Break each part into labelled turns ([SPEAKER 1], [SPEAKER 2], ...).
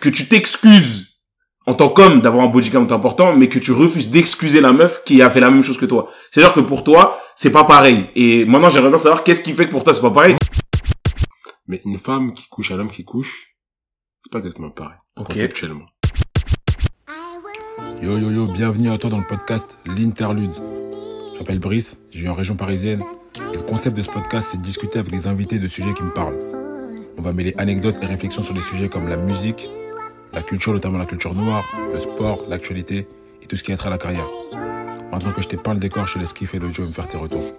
[SPEAKER 1] que tu t'excuses en tant qu'homme d'avoir un body count important, mais que tu refuses d'excuser la meuf qui a fait la même chose que toi. C'est-à-dire que pour toi, c'est pas pareil. Et maintenant, j'aimerais bien savoir qu'est-ce qui fait que pour toi, c'est pas pareil.
[SPEAKER 2] Mais une femme qui couche à l'homme qui couche, c'est pas exactement pareil.
[SPEAKER 1] Ok.
[SPEAKER 2] Conceptuellement. Yo yo yo, bienvenue à toi dans le podcast L'Interlude. Je m'appelle Brice, je vis en région parisienne. Et le concept de ce podcast, c'est de discuter avec des invités de sujets qui me parlent. On va mêler anecdotes et réflexions sur des sujets comme la musique, la culture, notamment la culture noire, le sport, l'actualité et tout ce qui a trait à la carrière. Maintenant que je t'ai peint le décor, je te laisse kiffer l'audio et me faire tes retours.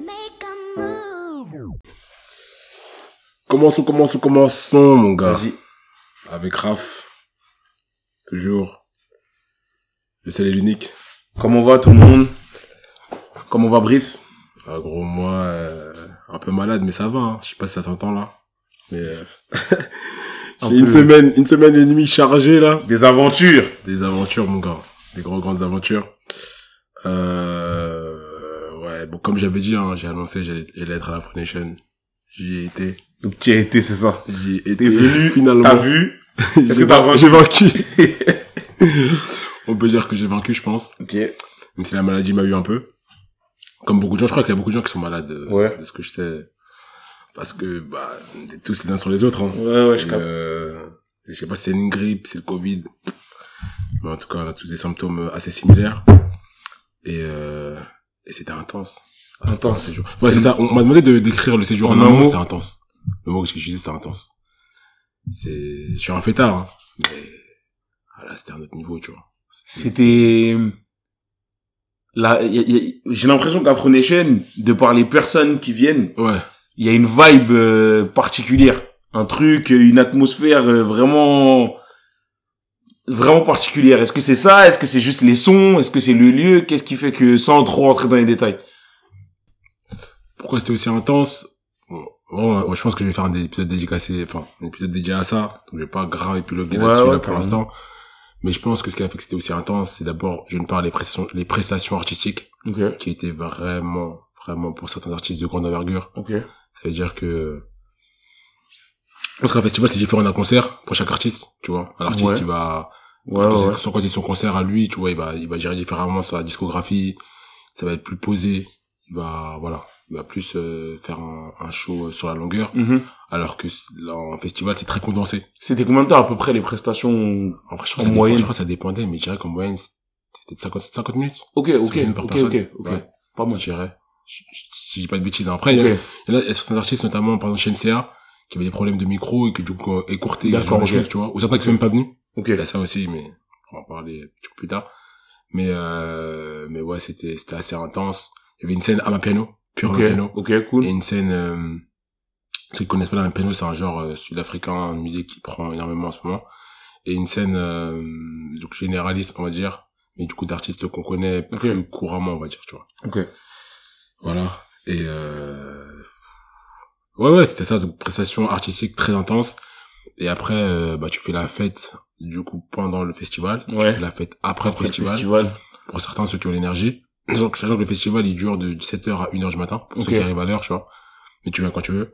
[SPEAKER 2] Commençons, commençons, commençons, mon gars.
[SPEAKER 1] Vas-y.
[SPEAKER 2] Avec Raph. Toujours. Le seul et l'unique.
[SPEAKER 1] Comment va tout le monde? Comment va Brice?
[SPEAKER 2] Ah, gros, moi, euh, un peu malade, mais ça va. Hein. Je sais pas si ça t'entend là. Mais euh,
[SPEAKER 1] Un
[SPEAKER 2] une
[SPEAKER 1] peu.
[SPEAKER 2] semaine, une semaine et demie chargée là.
[SPEAKER 1] Des aventures.
[SPEAKER 2] Des aventures, mon gars. Des gros grandes aventures. Euh, ouais, bon, comme j'avais dit, hein, j'ai annoncé, j'allais, j'allais être à la Afro Nation. J'y ai été.
[SPEAKER 1] Donc tu y as été, c'est ça?
[SPEAKER 2] J'y ai été.
[SPEAKER 1] T'es venu,
[SPEAKER 2] finalement.
[SPEAKER 1] T'as vu? Est-ce que t'as
[SPEAKER 2] vaincu-
[SPEAKER 1] vaincu?
[SPEAKER 2] J'ai vaincu. On peut dire que j'ai vaincu, je pense.
[SPEAKER 1] Ok.
[SPEAKER 2] Même si la maladie m'a eu un peu. Comme beaucoup de gens, je crois qu'il y a beaucoup de gens qui sont malades, euh,
[SPEAKER 1] Ouais.
[SPEAKER 2] de ce que je sais. Parce que, bah, on est tous les uns sur les autres, hein.
[SPEAKER 1] Ouais, ouais, je capte.
[SPEAKER 2] euh, je sais pas si c'est une grippe, c'est le Covid. Mais en tout cas, on a tous des symptômes assez similaires. Et, euh, et c'était intense. Ah,
[SPEAKER 1] Intense.
[SPEAKER 2] Ouais, c'est ça. On m'a demandé de décrire le séjour en,
[SPEAKER 1] En
[SPEAKER 2] un mot, c'était intense. Le mot que j'utilisais, c'était intense. C'est, je suis un fêtard, hein. Mais, voilà, c'était un autre niveau, tu vois.
[SPEAKER 1] C'était là j'ai l'impression qu'Afro Nation de par les personnes qui viennent
[SPEAKER 2] Ouais.
[SPEAKER 1] Il y a une vibe euh, particulière. Un truc une atmosphère euh, vraiment vraiment particulière. Est-ce que c'est ça? Est-ce que c'est juste les sons? Est-ce que c'est le lieu? Qu'est-ce qui fait que sans trop rentrer dans les détails?
[SPEAKER 2] Pourquoi c'était aussi intense? Bon, bon, ouais, je pense que je vais faire un épisode dédicacé enfin un épisode dédié à ça. Donc je vais pas grave épiloguer
[SPEAKER 1] Ouais,
[SPEAKER 2] là-dessus
[SPEAKER 1] ouais,
[SPEAKER 2] là, pour l'instant. Mais je pense que ce qui a fait que c'était aussi intense c'est d'abord d'une part les prestations les prestations artistiques qui étaient vraiment vraiment pour certains artistes de grande envergure ça veut dire que parce qu'un festival c'est différent d'un concert pour chaque artiste tu vois un artiste
[SPEAKER 1] Ouais.
[SPEAKER 2] il va
[SPEAKER 1] ouais
[SPEAKER 2] quand
[SPEAKER 1] ouais,
[SPEAKER 2] quand son concert à lui, tu vois, il va, il va gérer différemment sa discographie, ça va être plus posé, il va, voilà, il va plus euh, faire un, un show euh, sur la longueur,
[SPEAKER 1] Mhm.
[SPEAKER 2] alors que là, en festival, c'est très condensé.
[SPEAKER 1] c'était combien de temps à peu près les prestations
[SPEAKER 2] Après, je crois,
[SPEAKER 1] En
[SPEAKER 2] dépend-
[SPEAKER 1] moyenne.
[SPEAKER 2] je crois que ça dépendait, mais je dirais qu'en moyenne, c'était de 50, 50 minutes,
[SPEAKER 1] ok ok ok ok ok pas
[SPEAKER 2] je
[SPEAKER 1] mal
[SPEAKER 2] dirais. Je- je- Si je dis pas de bêtises. Après, il y, a,
[SPEAKER 1] ok
[SPEAKER 2] il y en a il y a certains artistes, notamment, par exemple, chez NCA, qui avaient des problèmes de micro et que du coup, euh, écourté, ce genre de
[SPEAKER 1] ok.
[SPEAKER 2] choses, tu vois. Ou certains qui sont même pas venus.
[SPEAKER 1] ok
[SPEAKER 2] Il y a ça aussi, mais on va en parler un petit peu plus tard. Mais euh, mais ouais, c'était c'était assez intense. Il y avait une scène à ma piano, pure piano,
[SPEAKER 1] ok cool
[SPEAKER 2] et une scène. Euh, ceux qui connaissent pas la piano, c'est un genre euh, sud-africain, une musique qui prend énormément en ce moment. Et une scène euh, donc généraliste, on va dire, mais du coup d'artistes qu'on connaît plus couramment, on va dire, tu vois.
[SPEAKER 1] ok
[SPEAKER 2] Voilà. Et euh... ouais ouais, c'était ça, donc prestation artistique très intense. Et après, euh, bah tu fais la fête du coup pendant le festival.
[SPEAKER 1] Ouais.
[SPEAKER 2] Tu fais la fête après,
[SPEAKER 1] après
[SPEAKER 2] le
[SPEAKER 1] le
[SPEAKER 2] festival.
[SPEAKER 1] festival
[SPEAKER 2] Pour certains, ceux qui ont l'énergie. Donc, sachant que le festival, il dure de 17h à 1h du matin. Pour
[SPEAKER 1] Ok.
[SPEAKER 2] ceux qui arrivent à l'heure, tu vois. Mais tu viens quand tu veux.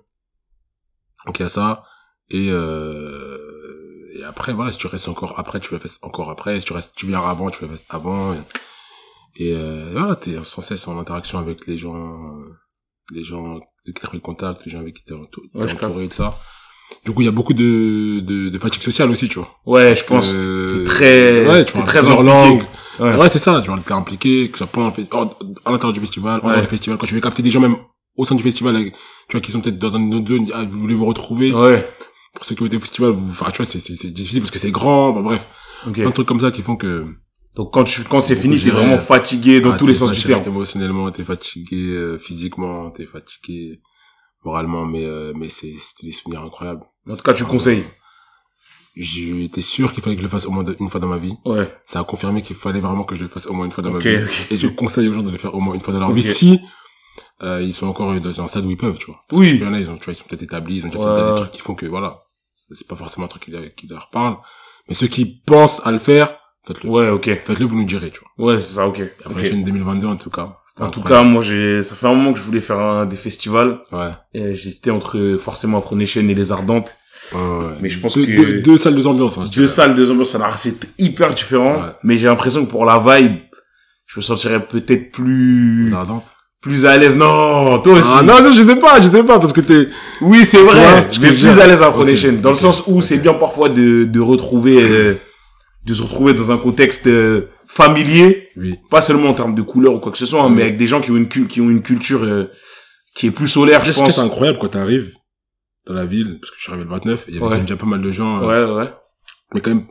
[SPEAKER 2] Donc, il y a ça. Et, euh, et après, voilà, si tu restes encore après, tu fais la fête encore après. Si tu restes, tu viens avant, tu fais la fête avant. Et, euh, voilà, t'es sans cesse en interaction avec les gens, euh, les gens qui t'ont pris le contact, les gens avec qui t'es
[SPEAKER 1] Ouais,
[SPEAKER 2] entouré de ça. Du coup, il y a beaucoup de, de, de fatigue sociale aussi, tu vois.
[SPEAKER 1] ouais je pense
[SPEAKER 2] Euh,
[SPEAKER 1] très
[SPEAKER 2] ouais, tu
[SPEAKER 1] très impliqué.
[SPEAKER 2] langues.
[SPEAKER 1] Ouais.
[SPEAKER 2] Ouais, c'est ça, tu vois, t'es impliqué, que ça pendant le à l'intérieur du festival, hors
[SPEAKER 1] Ouais.
[SPEAKER 2] festival, quand tu veux capter des gens même au sein du festival, tu vois, qui sont peut-être dans une autre zone, ah, vous voulez vous retrouver,
[SPEAKER 1] ouais
[SPEAKER 2] pour ceux qui ont été au festival, vous, enfin, tu vois, c'est, difficile parce que c'est grand, bon, bref,
[SPEAKER 1] ok
[SPEAKER 2] plein de trucs comme ça qui font que,
[SPEAKER 1] Donc quand tu quand c'est fini, t'es vraiment fatigué dans
[SPEAKER 2] ah,
[SPEAKER 1] tous les sens du terme.
[SPEAKER 2] Émotionnellement, t'es fatigué, euh, physiquement, t'es fatigué, moralement, mais, euh, mais c'est, c'était des souvenirs incroyables.
[SPEAKER 1] En tout cas, tu conseilles.
[SPEAKER 2] J'étais sûr qu'il fallait que je le fasse au moins une fois dans ma vie.
[SPEAKER 1] Ouais.
[SPEAKER 2] Ça a confirmé qu'il fallait vraiment que je le fasse au moins une fois dans ma vie.
[SPEAKER 1] ok.
[SPEAKER 2] Et je conseille aux gens de le faire au moins une fois dans leur
[SPEAKER 1] Ok.
[SPEAKER 2] vie si euh, ils sont encore dans un stade où ils peuvent, tu vois.
[SPEAKER 1] Oui.
[SPEAKER 2] Il y en a, ils ont, tu vois, ils sont peut-être établis, ils ont déjà
[SPEAKER 1] Ouais.
[SPEAKER 2] peut-être des trucs qui font que voilà, c'est pas forcément un truc qui leur parle. Mais ceux qui pensent à le faire, faites-le.
[SPEAKER 1] Ouais, ok.
[SPEAKER 2] Faites-le, vous nous direz, tu vois.
[SPEAKER 1] Ouais, c'est ça, ok.
[SPEAKER 2] Après,
[SPEAKER 1] Ok.
[SPEAKER 2] je suis 2022 en tout cas.
[SPEAKER 1] En tout cas, moi, j'ai, ça fait un moment que je voulais faire un, des festivals.
[SPEAKER 2] ouais.
[SPEAKER 1] Et j'hésitais entre, forcément, Afro Nation et les Ardentes.
[SPEAKER 2] Ouais, ouais.
[SPEAKER 1] Mais je pense
[SPEAKER 2] deux,
[SPEAKER 1] que-
[SPEAKER 2] deux, deux salles, deux ambiances. Hein,
[SPEAKER 1] Deux
[SPEAKER 2] dirais.
[SPEAKER 1] salles, deux ambiances, ça c'est hyper différent.
[SPEAKER 2] Ouais.
[SPEAKER 1] Mais j'ai l'impression que pour la vibe, je me sentirais peut-être plus,
[SPEAKER 2] la Dante.
[SPEAKER 1] plus à l'aise. Non, toi aussi.
[SPEAKER 2] Ah non, non, je sais pas, je sais pas, parce que t'es...
[SPEAKER 1] Oui, c'est vrai. vais
[SPEAKER 2] veux
[SPEAKER 1] plus à l'aise à Afro
[SPEAKER 2] Ok,
[SPEAKER 1] Nation, dans le sens où c'est bien parfois de, de retrouver, euh, de se retrouver dans un contexte euh, familier,
[SPEAKER 2] Oui.
[SPEAKER 1] pas seulement en termes de couleur ou quoi que ce soit, hein,
[SPEAKER 2] Oui.
[SPEAKER 1] mais avec des gens qui ont une, qui ont une culture euh, qui est plus solaire, je
[SPEAKER 2] Je que
[SPEAKER 1] pense.
[SPEAKER 2] c'est incroyable quand t'arrives dans la ville, parce que je suis arrivé le 29, et il y avait
[SPEAKER 1] Ouais.
[SPEAKER 2] déjà pas mal de gens, euh,
[SPEAKER 1] Ouais, ouais.
[SPEAKER 2] mais quand même,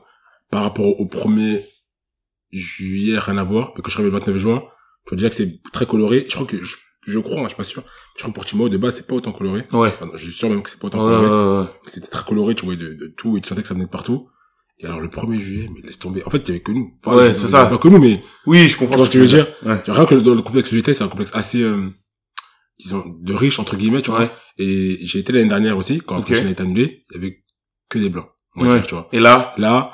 [SPEAKER 2] par rapport au 1er juillet, rien à voir, mais quand je suis arrivé le 29 juin, je veux dire que c'est très coloré. Je crois que, je, je crois, hein, je suis pas sûr, je crois que Portimao, de base, c'est pas autant coloré.
[SPEAKER 1] Ouais.
[SPEAKER 2] Enfin, je suis sûr même que c'est pas autant coloré.
[SPEAKER 1] ouais, ouais.
[SPEAKER 2] C'était très coloré, tu voyais de, de tout, et tu sentais que ça venait de partout. Et alors, le 1er juillet, mais laisse tomber. En fait, il y avait que nous.
[SPEAKER 1] Ouais,
[SPEAKER 2] il y
[SPEAKER 1] c'est ça.
[SPEAKER 2] Pas que nous, mais,
[SPEAKER 1] Oui, je comprends
[SPEAKER 2] Tu vois
[SPEAKER 1] ce que tu veux dire. Ouais.
[SPEAKER 2] rien que dans le complexe où j'étais, c'est un complexe assez, euh, disons, de riche, entre guillemets, tu vois.
[SPEAKER 1] Ouais.
[SPEAKER 2] Et j'ai été l'année dernière aussi, quand la prochaine été annulée, il y avait que des blancs.
[SPEAKER 1] Ouais.
[SPEAKER 2] dire, tu vois.
[SPEAKER 1] Et là,
[SPEAKER 2] Là,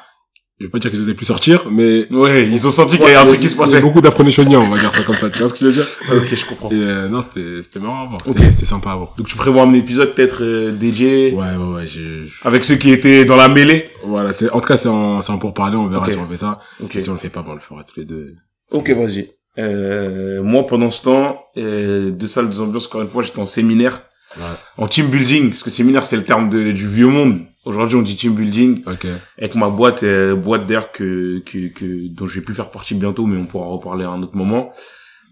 [SPEAKER 2] je vais pas dire qu'ils osaient plus sortir, mais...
[SPEAKER 1] ouais, ils ont senti qu'il y avait un truc qui se
[SPEAKER 2] Il y a
[SPEAKER 1] passait.
[SPEAKER 2] Beaucoup d'apprenés-choniens, on va dire ça comme ça, tu vois ce que je veux dire
[SPEAKER 1] Ok, je comprends.
[SPEAKER 2] Et euh, non, c'était c'était marrant à voir, c'était sympa à voir.
[SPEAKER 1] Donc tu prévois un épisode peut-être euh, DJ
[SPEAKER 2] Ouais, ouais, ouais, je-
[SPEAKER 1] avec ceux qui étaient dans la mêlée?
[SPEAKER 2] Voilà, c'est en tout cas, c'est en, c'est en pourparler, on verra si on fait ça. Et si on le fait pas, bon, on le fera tous les deux.
[SPEAKER 1] Ok, vas-y. Euh, moi, pendant ce temps, euh, deux salles, deux ambiances, encore une fois, j'étais en séminaire,
[SPEAKER 2] Ouais.
[SPEAKER 1] en team building, parce que séminaire, c'est le terme de, du vieux monde. Aujourd'hui, on dit team building,
[SPEAKER 2] Ok.
[SPEAKER 1] avec ma boîte, euh, boîte d'air que, que, que, dont je vais plus faire partie bientôt, mais on pourra reparler à un autre moment.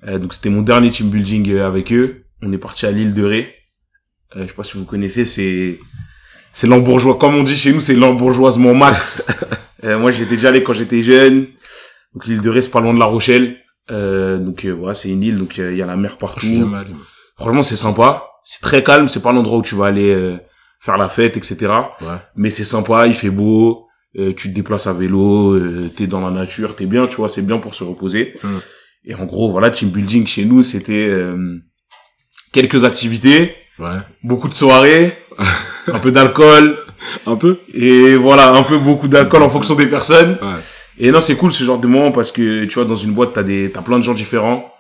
[SPEAKER 1] Euh, donc, c'était mon dernier team building euh, avec eux. On est parti à l'île de Ré. Euh, je sais pas si vous connaissez, c'est, c'est l'embourgeois, comme on dit chez nous, c'est l'embourgeoisement max. Euh, moi, j'étais déjà allé quand j'étais jeune. Donc, l'île de Ré, c'est pas loin de La Rochelle. Euh, donc, euh, voilà, c'est une île, donc il y a la mer
[SPEAKER 2] Je
[SPEAKER 1] partout. Franchement, c'est sympa. C'est très calme. C'est pas l'endroit où tu vas aller euh, faire la fête, etc.
[SPEAKER 2] Ouais.
[SPEAKER 1] Mais c'est sympa. Il fait beau. euh, tu te déplaces à vélo. Euh, t'es dans la nature. T'es bien, tu vois. C'est bien pour se reposer.
[SPEAKER 2] Mm.
[SPEAKER 1] Et en gros, voilà, team building chez nous, c'était euh, quelques activités,
[SPEAKER 2] Ouais.
[SPEAKER 1] beaucoup de soirées, un peu d'alcool.
[SPEAKER 2] Un peu?
[SPEAKER 1] Et voilà, un peu beaucoup d'alcool en fonction des personnes.
[SPEAKER 2] Ouais.
[SPEAKER 1] Et non, c'est cool ce genre de moment parce que tu vois dans une boîte t'as des t'as plein de gens différents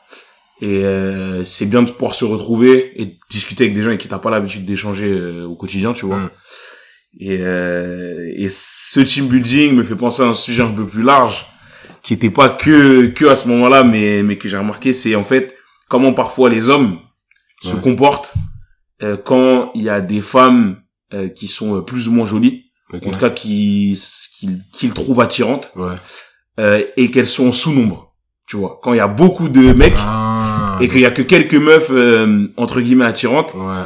[SPEAKER 1] et euh, c'est bien de pouvoir se retrouver et de discuter avec des gens avec qui t'as pas l'habitude d'échanger euh, au quotidien, tu vois.
[SPEAKER 2] Mm.
[SPEAKER 1] Et euh, et ce team building me fait penser à un sujet un peu plus large qui était pas que que à ce moment-là mais mais que j'ai remarqué c'est en fait comment parfois les hommes se comportent euh, quand il y a des femmes euh, qui sont euh, plus ou moins jolies
[SPEAKER 2] Ok.
[SPEAKER 1] en tout cas qui qu'ils qu'ils trouvent attirantes
[SPEAKER 2] Ouais.
[SPEAKER 1] euh, et qu'elles sont en sous-nombre. Tu vois, quand il y a beaucoup de mecs
[SPEAKER 2] Ah.
[SPEAKER 1] Et qu'il y a que quelques meufs euh, entre guillemets attirantes
[SPEAKER 2] Ouais.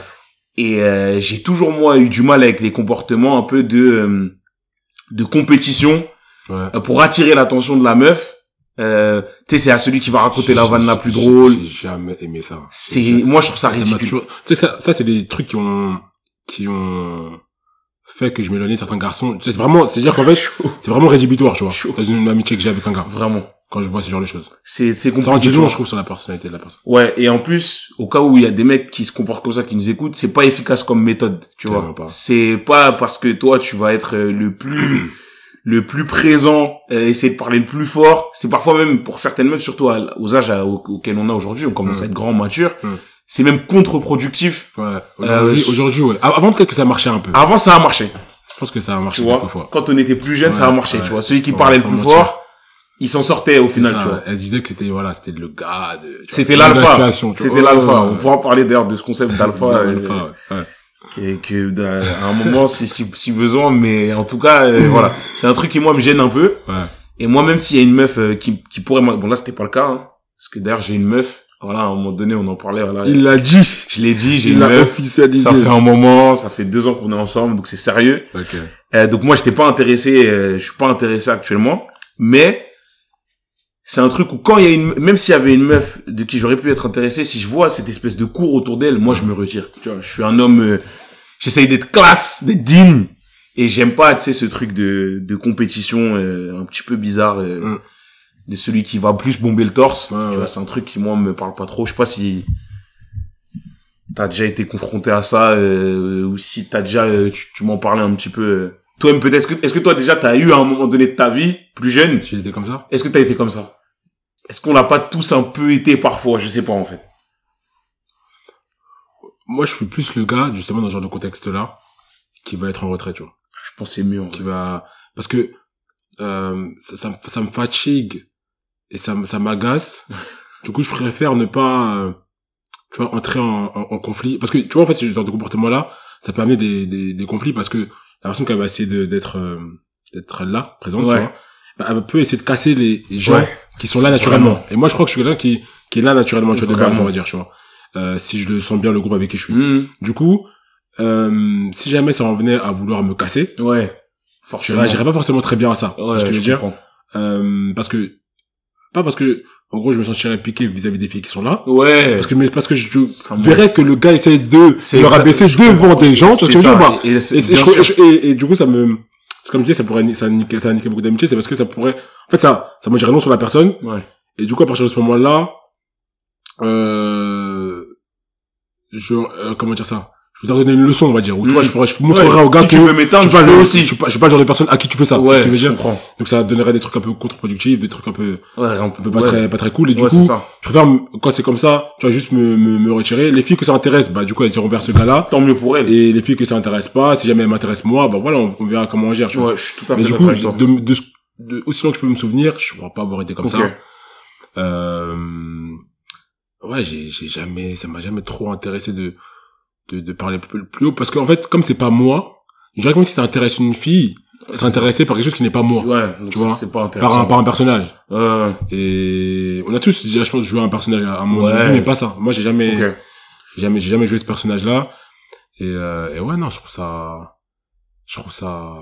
[SPEAKER 1] et euh, j'ai toujours moi eu du mal avec les comportements un peu de euh, de compétition
[SPEAKER 2] Ouais.
[SPEAKER 1] pour attirer l'attention de la meuf. Euh, tu sais, c'est à celui qui va raconter la vanne la plus drôle.
[SPEAKER 2] J'ai jamais aimé ça.
[SPEAKER 1] C'est moi je trouve ça ridicule.
[SPEAKER 2] Tu sais ça, ça c'est des trucs qui ont, qui ont fait que je m'éloignais de certains garçons. C'est vraiment, c'est dire qu'en fait, c'est vraiment rédhibitoire, tu vois. Dans une amitié que j'ai avec un gars.
[SPEAKER 1] Vraiment.
[SPEAKER 2] Quand je vois ce genre de choses.
[SPEAKER 1] C'est c'est
[SPEAKER 2] Ça en
[SPEAKER 1] compliqué.
[SPEAKER 2] dit long, je trouve, sur la personnalité de la personne.
[SPEAKER 1] Ouais, et en plus, au cas où il y a des mecs qui se comportent comme ça, qui nous écoutent, c'est pas efficace comme méthode, tu vois. C'est pas parce que toi, tu vas être euh, le plus, le plus présent, euh, essayer de parler le plus fort. C'est parfois même, pour certaines meufs, surtout à- aux âges à- auxquels on a aujourd'hui, on commence
[SPEAKER 2] Mm.
[SPEAKER 1] à être grand, mature.
[SPEAKER 2] Mm.
[SPEAKER 1] C'est même contre-productif.
[SPEAKER 2] Ouais. Aujourd'hui,
[SPEAKER 1] Euh,
[SPEAKER 2] aujourd'hui, ouais. Av- Avant, peut-être que ça marchait un peu.
[SPEAKER 1] Avant, ça a marché,
[SPEAKER 2] Je pense que ça a marché
[SPEAKER 1] tu vois. Quand on était plus jeune, ça a marché,
[SPEAKER 2] ouais.
[SPEAKER 1] tu vois. Celui qui parlait le plus
[SPEAKER 2] mentir.
[SPEAKER 1] fort, il s'en sortait au final,
[SPEAKER 2] ça,
[SPEAKER 1] tu vois.
[SPEAKER 2] Elle disait que c'était, voilà, c'était le gars de,
[SPEAKER 1] C'était l'alpha. C'était l'alpha. On pourra parler d'ailleurs de ce concept d'alpha. Euh, que, que à un moment si, si, si besoin mais en tout cas euh, voilà c'est un truc qui moi me gêne un peu
[SPEAKER 2] Ouais.
[SPEAKER 1] et moi même s'il y a une meuf euh, qui, qui pourrait bon là c'était pas le cas hein, parce que d'ailleurs j'ai une meuf voilà à un moment donné on en parlait voilà
[SPEAKER 2] Il l'a dit.
[SPEAKER 1] je l'ai dit j'ai une meuf
[SPEAKER 2] officialisé.
[SPEAKER 1] ça fait un moment ça fait deux ans qu'on est ensemble donc c'est sérieux
[SPEAKER 2] Ok.
[SPEAKER 1] Euh, donc moi j'étais pas intéressé euh, je suis pas intéressé actuellement mais c'est un truc où quand il y a une même s'il y avait une meuf de qui j'aurais pu être intéressé si je vois cette espèce de cours autour d'elle moi je me retire tu vois je suis un homme euh, j'essaye d'être classe d'être digne et j'aime pas tu sais ce truc de de compétition euh, un petit peu bizarre euh,
[SPEAKER 2] Mm.
[SPEAKER 1] De celui qui va plus bomber le torse
[SPEAKER 2] Ouais,
[SPEAKER 1] tu
[SPEAKER 2] ouais.
[SPEAKER 1] vois c'est un truc qui moi me parle pas trop je sais pas si t'as déjà été confronté à ça euh, ou si t'as déjà euh, tu, tu m'en parlais un petit peu euh. toi-même peut-être est-ce que est-ce que toi déjà t'as eu à un moment donné de ta vie plus jeune
[SPEAKER 2] J'ai été comme ça.
[SPEAKER 1] est-ce que t'as été comme ça? Est-ce qu'on l'a pas tous un peu été parfois? Je sais pas en fait
[SPEAKER 2] Moi, je suis plus le gars, justement, dans ce genre de contexte-là, qui va être en retrait, tu vois.
[SPEAKER 1] Je pense c'est mieux. en
[SPEAKER 2] Qui va, parce que, ça, ça me fatigue et ça, ça m'agace. du coup, je préfère ne pas, euh, tu vois, entrer en, en, en conflit. Parce que, tu vois, en fait, ce genre de comportement-là, ça peut amener des, des, des conflits parce que la personne qui va essayer de- d'être, euh, d'être là, présente, tu
[SPEAKER 1] Ouais.
[SPEAKER 2] vois, bah, elle peut essayer de casser les gens
[SPEAKER 1] Ouais.
[SPEAKER 2] qui sont là naturellement.
[SPEAKER 1] Vraiment.
[SPEAKER 2] Et moi, je crois que je suis quelqu'un qui, qui est là naturellement, tu vois, de base, on va dire, tu vois. Euh, si je le sens bien, le groupe avec qui je suis.
[SPEAKER 1] Mhm.
[SPEAKER 2] Du coup, euh, si jamais ça en venait à vouloir me casser,
[SPEAKER 1] Ouais.
[SPEAKER 2] je
[SPEAKER 1] Forcément.
[SPEAKER 2] réagirais pas forcément très bien à ça.
[SPEAKER 1] Ouais,
[SPEAKER 2] je
[SPEAKER 1] je
[SPEAKER 2] veux dire. Euh, parce que, pas parce que, en gros, je me sentirais piqué vis-à-vis des filles qui sont là.
[SPEAKER 1] Ouais.
[SPEAKER 2] Parce que, mais parce que je
[SPEAKER 1] me-
[SPEAKER 2] verrais que le gars essaie de
[SPEAKER 1] exact-
[SPEAKER 2] rabaisser
[SPEAKER 1] je
[SPEAKER 2] devant des gens, tu
[SPEAKER 1] C'est
[SPEAKER 2] je
[SPEAKER 1] ça.
[SPEAKER 2] bah,
[SPEAKER 1] Et, et
[SPEAKER 2] et, et je- du coup, ça me, c'est comme je disais, ça pourrait, ça niquer, ça niquer beaucoup d'amitié, c'est parce que ça pourrait, en fait, ça, ça me dirait non sur la personne.
[SPEAKER 1] Ouais.
[SPEAKER 2] Et du coup, à partir de ce moment-là, euh, je, euh, comment dire ça? Je vais t'en donner une leçon, on va dire. Ou tu
[SPEAKER 1] Mm.
[SPEAKER 2] vois, je ferais, je montrerai
[SPEAKER 1] Ouais.
[SPEAKER 2] au gars
[SPEAKER 1] si
[SPEAKER 2] que
[SPEAKER 1] tu veux m'éteindre, je
[SPEAKER 2] le,
[SPEAKER 1] aussi.
[SPEAKER 2] je suis pas, je suis pas le genre de personne à qui tu fais ça.
[SPEAKER 1] Ouais,
[SPEAKER 2] ce que je veux dire.
[SPEAKER 1] comprends.
[SPEAKER 2] Donc ça donnerait des trucs un peu contre-productifs, des trucs un peu,
[SPEAKER 1] Ouais, un
[SPEAKER 2] un
[SPEAKER 1] peu
[SPEAKER 2] peu pas très, pas très cool. Et du coup,
[SPEAKER 1] ça.
[SPEAKER 2] je préfère, quand c'est comme ça, tu vois, juste me, me, me retirer. Les filles que ça intéresse, bah, du coup, elles iront vers ce gars-là.
[SPEAKER 1] Tant mieux pour elle.
[SPEAKER 2] Et les filles que ça intéresse pas, si jamais elles m'intéressent moi, bah voilà, on, on verra comment on gère, tu vois.
[SPEAKER 1] Ouais, je suis tout à fait
[SPEAKER 2] Mais du coup, de, de, de- aussi longtemps que je peux me souvenir, je crois pas avoir été comme ça. Euh, ouais, j'ai, j'ai jamais, ça m'a jamais trop intéressé de, de, de parler plus, plus haut parce qu'en fait, comme c'est pas moi, je dirais que même si ça intéresse une fille, intéressée par quelque chose qui n'est pas moi.
[SPEAKER 1] Ouais,
[SPEAKER 2] Tu vois,
[SPEAKER 1] c'est pas
[SPEAKER 2] Par un, par un personnage.
[SPEAKER 1] Ouais,
[SPEAKER 2] Et on a tous déjà, je pense, joué un personnage à un moment
[SPEAKER 1] Ouais.
[SPEAKER 2] mais pas ça. Moi, j'ai jamais,
[SPEAKER 1] ok.
[SPEAKER 2] j'ai jamais, j'ai jamais joué ce personnage-là. Et, euh, et ouais, non, je trouve ça, je trouve ça,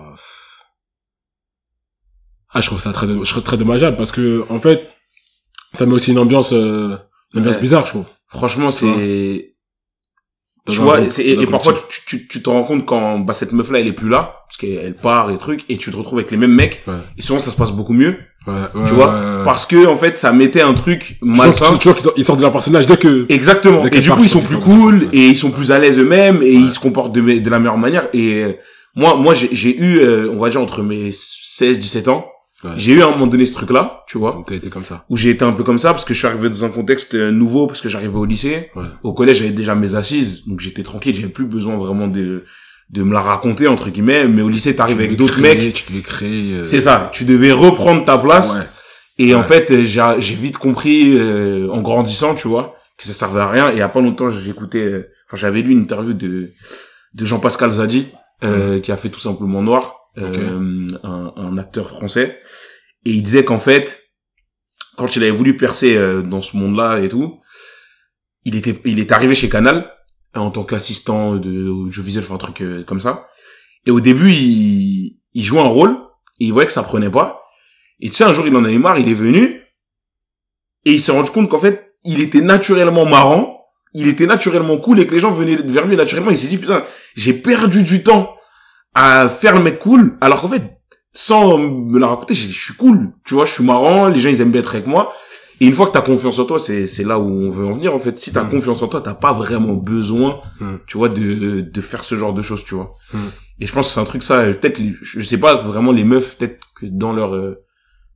[SPEAKER 2] ah, je trouve ça très, je trouve très dommageable parce que, en fait, ça met aussi une ambiance, euh, une ambiance bizarre, je trouve.
[SPEAKER 1] Franchement, c'est... Tu vois,
[SPEAKER 2] groupe,
[SPEAKER 1] et, parfois, tu, tu, tu te rends compte quand bah, cette meuf-là, elle est plus là, parce qu'elle part et trucs, et tu te retrouves avec les mêmes mecs,
[SPEAKER 2] Ouais.
[SPEAKER 1] et souvent, ça se passe beaucoup mieux,
[SPEAKER 2] Ouais, ouais,
[SPEAKER 1] tu vois, parce que, en fait, ça mettait un truc malsain.
[SPEAKER 2] tu vois qu'ils sortent- de leur personnage dès que,
[SPEAKER 1] Exactement.
[SPEAKER 2] Dès
[SPEAKER 1] Et du
[SPEAKER 2] part,
[SPEAKER 1] coup, ils sont plus cool et ils sont plus à l'aise eux-mêmes et ils se comportent de, de la meilleure manière. Et euh, moi, moi, j'ai j'ai eu, euh, on va dire entre mes 16, 17 ans,
[SPEAKER 2] Ouais.
[SPEAKER 1] j'ai eu à un moment donné ce truc-là, tu vois,
[SPEAKER 2] t'as été comme ça.
[SPEAKER 1] où j'ai été un peu comme ça parce que je suis arrivé dans un contexte euh, nouveau parce que j'arrivais au lycée.
[SPEAKER 2] Ouais.
[SPEAKER 1] Au collège, j'avais déjà mes assises, donc j'étais tranquille, j'avais plus besoin vraiment de de me la raconter entre guillemets. Mais au lycée, t'arrives avec d'autres mecs.
[SPEAKER 2] Tu devais créer, euh,
[SPEAKER 1] C'est ça. Tu devais reprendre ta place.
[SPEAKER 2] Ouais.
[SPEAKER 1] Et en fait, euh, j'ai j'ai vite compris euh, en grandissant, tu vois, que ça servait à rien. Et il y a pas longtemps, j'écoutais, euh, enfin, j'avais lu une interview de de Jean-Pascal Zadi, euh, qui a fait tout simplement Noir, euh, un, un acteur français. Et il disait qu'en fait, quand il avait voulu percer euh, dans ce monde-là et tout, il était il est arrivé chez Canal euh, en tant qu'assistant de audiovisuel, enfin un truc comme ça. Et au début, il il jouait un rôle et il voyait que ça prenait pas. Et tu sais, un jour, il en avait marre, il est venu, et il s'est rendu compte qu'en fait, il était naturellement marrant, il était naturellement cool, et que les gens venaient vers lui naturellement, il s'est dit, putain, j'ai perdu du temps à faire le mec cool, alors qu'en fait, sans me la raconter, je suis cool, tu vois, je suis marrant, les gens, ils aiment bien être avec moi, et une fois que t'as confiance en toi, c'est, c'est là où on veut en venir, en fait. Si t'as
[SPEAKER 2] Mm.
[SPEAKER 1] confiance en toi, t'as pas vraiment besoin,
[SPEAKER 2] Mm.
[SPEAKER 1] tu vois, de, de faire ce genre de choses, tu vois.
[SPEAKER 2] Mm.
[SPEAKER 1] Et je pense que c'est un truc, ça, peut-être, je sais pas, vraiment, les meufs, peut-être que dans leur, euh,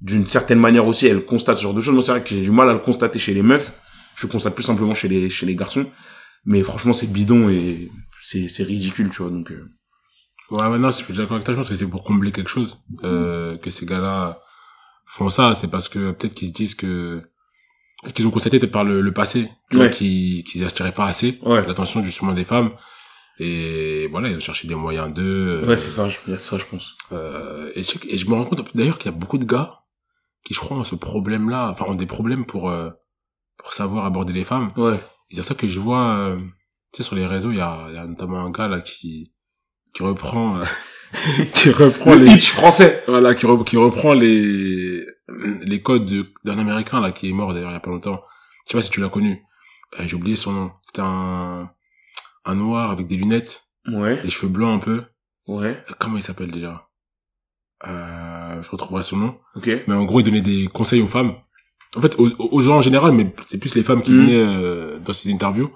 [SPEAKER 1] d'une certaine manière aussi, elles constatent ce genre de choses. Moi, c'est vrai que j'ai du mal à le constater chez les meufs. Je le constate plus simplement chez les, chez les garçons. Mais franchement, c'est bidon et c'est, c'est ridicule, tu vois, donc, euh,
[SPEAKER 2] Ouais, ouais, non, je suis d'accord avec toi. Je pense que c'est pour combler quelque chose euh, que ces gars-là font ça. C'est parce que peut-être qu'ils se disent que peut-être qu'ils ont constaté peut-être par le, le passé, tu vois, qu'ils qu'ils attiraient pas assez
[SPEAKER 1] Ouais.
[SPEAKER 2] l'attention justement des femmes. Et voilà, ils ont cherché des moyens d'eux. euh,
[SPEAKER 1] ouais, c'est ça, je ça, je pense.
[SPEAKER 2] euh, et, je, et je me rends compte d'ailleurs qu'il y a beaucoup de gars qui, je crois, ont ce problème-là, enfin, ont des problèmes pour euh, pour savoir aborder les femmes.
[SPEAKER 1] Ouais.
[SPEAKER 2] Et c'est ça que je vois, euh, tu sais, sur les réseaux, il y a, il y a notamment un gars là qui qui reprend, euh, qui reprend
[SPEAKER 1] Le
[SPEAKER 2] les,
[SPEAKER 1] hitch français.
[SPEAKER 2] voilà, qui, re- qui reprend les les codes de- d'un américain là qui est mort d'ailleurs il y a pas longtemps. Je sais pas si tu l'as connu. Euh, J'ai oublié son nom. C'était un un noir avec des lunettes,
[SPEAKER 1] Ouais.
[SPEAKER 2] les cheveux blancs un peu.
[SPEAKER 1] Ouais.
[SPEAKER 2] Comment il s'appelle déjà? Euh, Je retrouverai son nom.
[SPEAKER 1] Ok.
[SPEAKER 2] Mais en gros, il donnait des conseils aux femmes. En fait, aux, aux gens en général, mais c'est plus les femmes qui
[SPEAKER 1] Mhm.
[SPEAKER 2] venaient euh, dans ces interviews,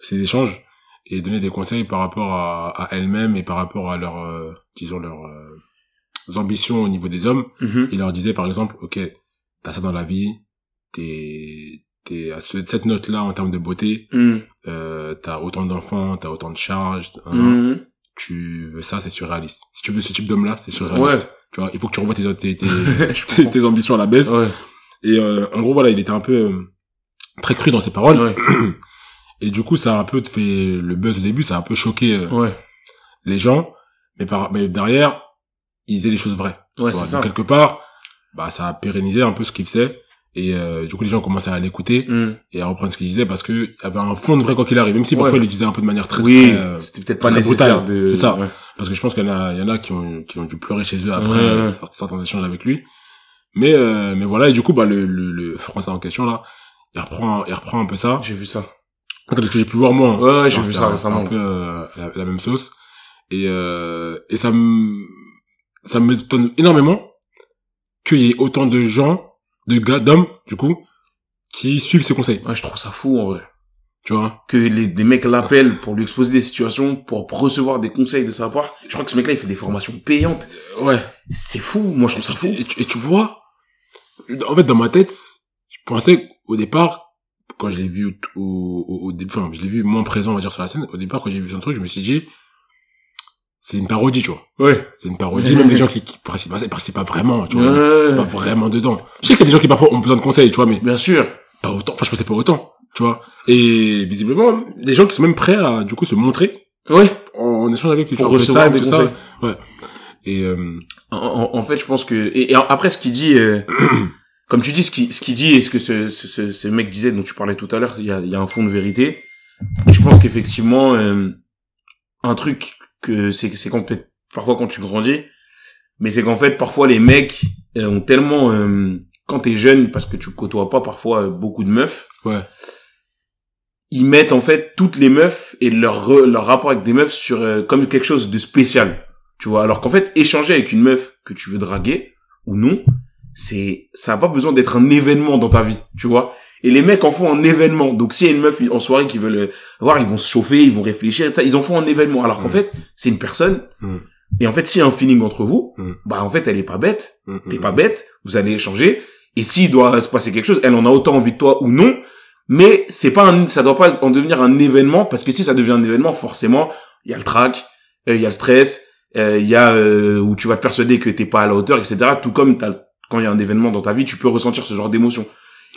[SPEAKER 2] ces échanges, et donner des conseils par rapport à, à elles-mêmes et par rapport à leur, euh, disons, leurs euh, ambitions au niveau des hommes.
[SPEAKER 1] Mhm.
[SPEAKER 2] Il leur disait, par exemple, ok, t'as ça dans la vie, t'es t'es à ce- cette note-là en termes de beauté,
[SPEAKER 1] Mhm.
[SPEAKER 2] euh, t'as autant d'enfants, t'as autant de charges, hein,
[SPEAKER 1] Mhm.
[SPEAKER 2] tu veux ça, c'est surréaliste. Si tu veux ce type d'homme-là, c'est surréaliste.
[SPEAKER 1] Ouais.
[SPEAKER 2] Tu vois, il faut que tu revoies tes, tes, tes ambitions à la baisse.
[SPEAKER 1] Ouais.
[SPEAKER 2] Et euh, en gros, voilà, il était un peu euh, très cru dans ses paroles.
[SPEAKER 1] Ouais.
[SPEAKER 2] Et du coup, ça a un peu fait le buzz au début, ça a un peu choqué euh,
[SPEAKER 1] Ouais.
[SPEAKER 2] les gens. Mais, par, mais derrière, il disait des choses vraies.
[SPEAKER 1] Ouais, c'est
[SPEAKER 2] donc
[SPEAKER 1] ça.
[SPEAKER 2] quelque part, bah, ça a pérennisé un peu ce qu'il faisait. Et euh, du coup, les gens commençaient à l'écouter
[SPEAKER 1] Hmm.
[SPEAKER 2] et à reprendre ce qu'il disait parce que il y avait un fond de vrai quoi qu'il arrive. Même si parfois
[SPEAKER 1] Ouais.
[SPEAKER 2] il le disait un peu de manière très,
[SPEAKER 1] Oui,
[SPEAKER 2] euh,
[SPEAKER 1] c'était peut-être pas nécessaire de...
[SPEAKER 2] C'est ça.
[SPEAKER 1] Ouais.
[SPEAKER 2] parce que je pense qu'il y en a, il y en a qui ont, qui ont dû pleurer chez eux après euh, certains échanges avec lui. Mais, euh, mais voilà, et du coup, bah, le, le, le français en question, là, il reprend, il reprend un peu ça.
[SPEAKER 1] J'ai vu ça.
[SPEAKER 2] Cas, ce que j'ai pu voir, moi.
[SPEAKER 1] Ouais, ouais, j'ai vu ça récemment.
[SPEAKER 2] un peu euh, la, la même sauce. Et, euh, et ça me, ça m'étonne énormément qu'il y ait autant de gens, de gars, d'hommes, du coup, qui suivent ses conseils.
[SPEAKER 1] Ouais, je trouve ça fou, en vrai.
[SPEAKER 2] Tu vois?
[SPEAKER 1] Que les, des mecs l'appellent pour lui exposer des situations, pour recevoir des conseils de sa part. Je crois que ce mec-là, il fait des formations payantes.
[SPEAKER 2] Ouais.
[SPEAKER 1] C'est fou. Moi, je trouve ça fou.
[SPEAKER 2] Et, et tu vois, en fait, dans ma tête, je pensais au départ, quand je l'ai vu au, au, au, début, enfin, je l'ai vu moins présent, on va dire, sur la scène, au départ, quand j'ai vu son truc, je me suis dit, c'est une parodie, tu vois.
[SPEAKER 1] Ouais.
[SPEAKER 2] C'est une parodie, même les gens qui, qui participent pas, ils participent pas vraiment, tu vois.
[SPEAKER 1] Ouais.
[SPEAKER 2] C'est pas vraiment dedans. Je sais y a des gens qui parfois ont besoin de conseils, tu vois, mais
[SPEAKER 1] Bien sûr.
[SPEAKER 2] pas autant. Enfin, je pensais pas autant, tu vois. Et visiblement, des gens qui sont même prêts à, du coup, se montrer
[SPEAKER 1] Ouais.
[SPEAKER 2] en, en échange avec lui.
[SPEAKER 1] Pour recevoir des
[SPEAKER 2] tout
[SPEAKER 1] conseils.
[SPEAKER 2] Ça. Ouais. Et, euh,
[SPEAKER 1] En, en- en fait, je pense que et, et après ce qu'il dit, euh, comme tu dis, ce qu'il ce qu'il dit et ce que ce, ce, ce, mec disait dont tu parlais tout à l'heure, il y a, y a un fond de vérité. Et je pense qu'effectivement, euh, un truc que c'est c'est quand parfois quand tu grandis, mais c'est qu'en fait parfois les mecs euh, ont tellement euh, quand t'es jeune parce que tu côtoies pas parfois euh, beaucoup de meufs,
[SPEAKER 2] ouais.
[SPEAKER 1] ils mettent en fait toutes les meufs et leur leur rapport avec des meufs sur euh, comme quelque chose de spécial tu vois? Alors qu'en fait échanger avec une meuf que tu veux draguer ou non c'est ça a pas besoin d'être un événement dans ta vie tu vois. Et les mecs en font un événement. Donc s'il y a une meuf en soirée qui veut le voir ils vont se chauffer ils vont réfléchir ça ils en font un événement. Alors qu'en
[SPEAKER 2] Mm.
[SPEAKER 1] fait c'est une personne.
[SPEAKER 2] Mm.
[SPEAKER 1] et en fait s'il y a un feeling entre vous
[SPEAKER 2] Mm.
[SPEAKER 1] bah en fait elle est pas bête. T'es pas bête, vous allez échanger, et s'il doit se passer quelque chose, elle en a autant envie de toi ou non, mais c'est pas un, ça doit pas en devenir un événement, parce que si ça devient un événement, forcément, il y a le trac, euh, il y a le stress, euh, il y a euh, où tu vas te persuader que t'es pas à la hauteur, etc. Tout comme t'as, quand il y a un événement dans ta vie, tu peux ressentir ce genre d'émotion.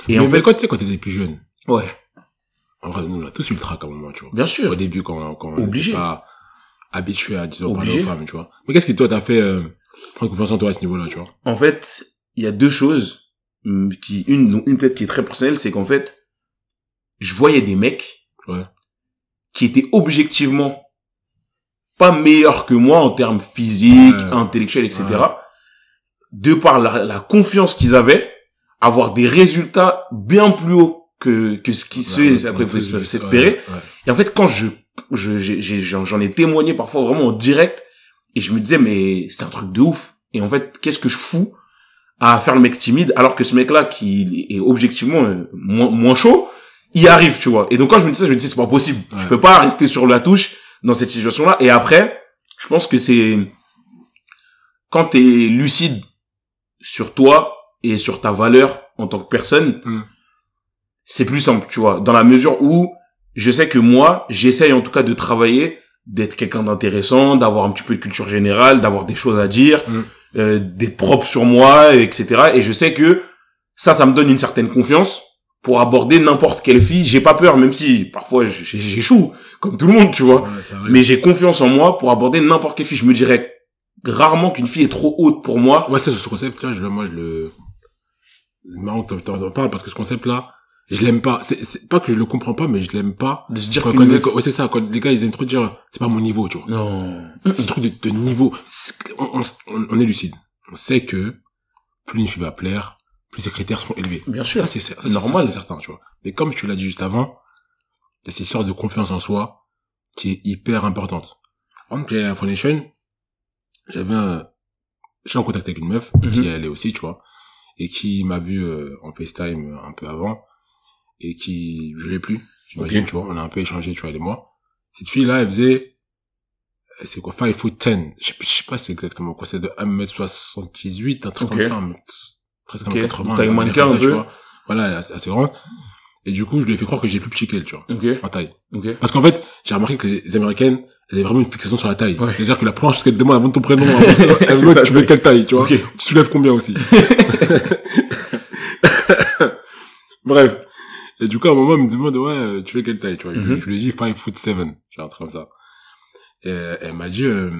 [SPEAKER 1] Et
[SPEAKER 2] mais,
[SPEAKER 1] en
[SPEAKER 2] mais
[SPEAKER 1] fait,
[SPEAKER 2] quand tu sais, quand t'étais plus jeune,
[SPEAKER 1] ouais,
[SPEAKER 2] en vrai, nous, on a tous eu le trac à un moment, tu vois.
[SPEAKER 1] bien sûr.
[SPEAKER 2] Au début, quand, quand on
[SPEAKER 1] Obligé.
[SPEAKER 2] était pas habitué à, disons, parler aux femmes, tu vois. Mais qu'est-ce qui, toi, t'a fait, euh, prendre confiance en toi à ce niveau-là, tu vois?
[SPEAKER 1] En fait, il y a deux choses hum, qui, une, une peut-être qui est très personnelle, c'est qu'en fait, je voyais des mecs
[SPEAKER 2] Ouais.
[SPEAKER 1] qui étaient objectivement pas meilleurs que moi en termes physiques,
[SPEAKER 2] Ouais.
[SPEAKER 1] intellectuels, etc.
[SPEAKER 2] Ouais.
[SPEAKER 1] De par la, la confiance qu'ils avaient, avoir des résultats bien plus hauts que, que ce qui se,
[SPEAKER 2] ouais,
[SPEAKER 1] s'espérer.
[SPEAKER 2] ouais, ouais.
[SPEAKER 1] Et en fait, quand je, je, j'en j'en ai témoigné parfois vraiment en direct, et je me disais, mais c'est un truc de ouf. Et en fait, qu'est-ce que je fous à faire le mec timide, alors que ce mec-là, qui est objectivement euh, moins, moins chaud, y arrive, tu vois. Et donc, quand je me dis ça, je me dis, c'est pas possible. Je peux pas rester sur la touche dans cette situation-là. Et après, je pense que c'est, quand t'es lucide sur toi et sur ta valeur en tant que personne,
[SPEAKER 2] Mm.
[SPEAKER 1] c'est plus simple, tu vois, dans la mesure où je sais que moi, j'essaye en tout cas de travailler, d'être quelqu'un d'intéressant, d'avoir un petit peu de culture générale, d'avoir des choses à dire,
[SPEAKER 2] Mm.
[SPEAKER 1] euh, d'être propre sur moi, etc. Et je sais que ça, ça me donne une certaine confiance pour aborder n'importe quelle fille. J'ai pas peur, même si parfois j'échoue, comme tout le monde, tu vois.
[SPEAKER 2] Ouais.
[SPEAKER 1] Mais j'ai confiance en moi pour aborder n'importe quelle fille. Je me dirais rarement qu'une fille est trop haute pour moi.
[SPEAKER 2] Ouais, ça, ce concept, là, je, moi, je le, c'est marrant que t'en parles parce que ce concept-là, je l'aime pas. C'est, c'est pas que je le comprends pas, mais je l'aime pas.
[SPEAKER 1] De se dire
[SPEAKER 2] Quand, quand
[SPEAKER 1] meuf-
[SPEAKER 2] ouais, c'est ça, quand les gars, ils aiment trop dire, c'est pas mon niveau, tu vois.
[SPEAKER 1] Non.
[SPEAKER 2] C'est un truc de, de niveau. C'est- On, on, on est lucide. On sait que plus une fille va plaire, plus ses critères seront élevés.
[SPEAKER 1] Bien sûr.
[SPEAKER 2] Ça, c'est c'est-
[SPEAKER 1] Normal.
[SPEAKER 2] c'est certain, tu vois. Mais comme tu l'as dit juste avant, il y a cette histoire de confiance en soi qui est hyper importante. À Foundation, j'avais un, j'étais en contact avec une meuf,
[SPEAKER 1] Mhm.
[SPEAKER 2] qui elle est aussi, tu vois, et qui m'a vu euh, en FaceTime euh, un peu avant, et qui, je l'ai plus, j'imagine,
[SPEAKER 1] Ok.
[SPEAKER 2] tu vois, on a un peu échangé, tu vois, elle et moi. Cette fille-là, elle faisait, euh, c'est quoi, 5 foot 10, je sais, je sais pas c'est exactement quoi, c'est de 1m78, un truc
[SPEAKER 1] Ok.
[SPEAKER 2] comme ça, presque
[SPEAKER 1] Ok.
[SPEAKER 2] 1m80.
[SPEAKER 1] Taille
[SPEAKER 2] un
[SPEAKER 1] mannequin, un peu.
[SPEAKER 2] vois. Voilà, elle est assez, assez grande. Et du coup, je lui ai fait croire que j'ai plus petit qu'elle, tu vois,
[SPEAKER 1] Ok.
[SPEAKER 2] en taille.
[SPEAKER 1] Ok.
[SPEAKER 2] Parce qu'en fait, j'ai remarqué que les Américaines, elles avaient vraiment une fixation sur la taille.
[SPEAKER 1] Ouais.
[SPEAKER 2] C'est-à-dire que la chose qu'elles te demandent avant de ton prénom, veulent,
[SPEAKER 1] ta
[SPEAKER 2] tu veux quelle taille, tu vois.
[SPEAKER 1] Ok.
[SPEAKER 2] Tu soulèves combien aussi. Bref. Et du coup, à un moment, elle me demande, ouais, euh, tu fais quelle taille, tu vois. Je-
[SPEAKER 1] Mhm.
[SPEAKER 2] Je lui ai dit 5 foot 7, genre un truc comme ça. Et elle m'a dit, euh,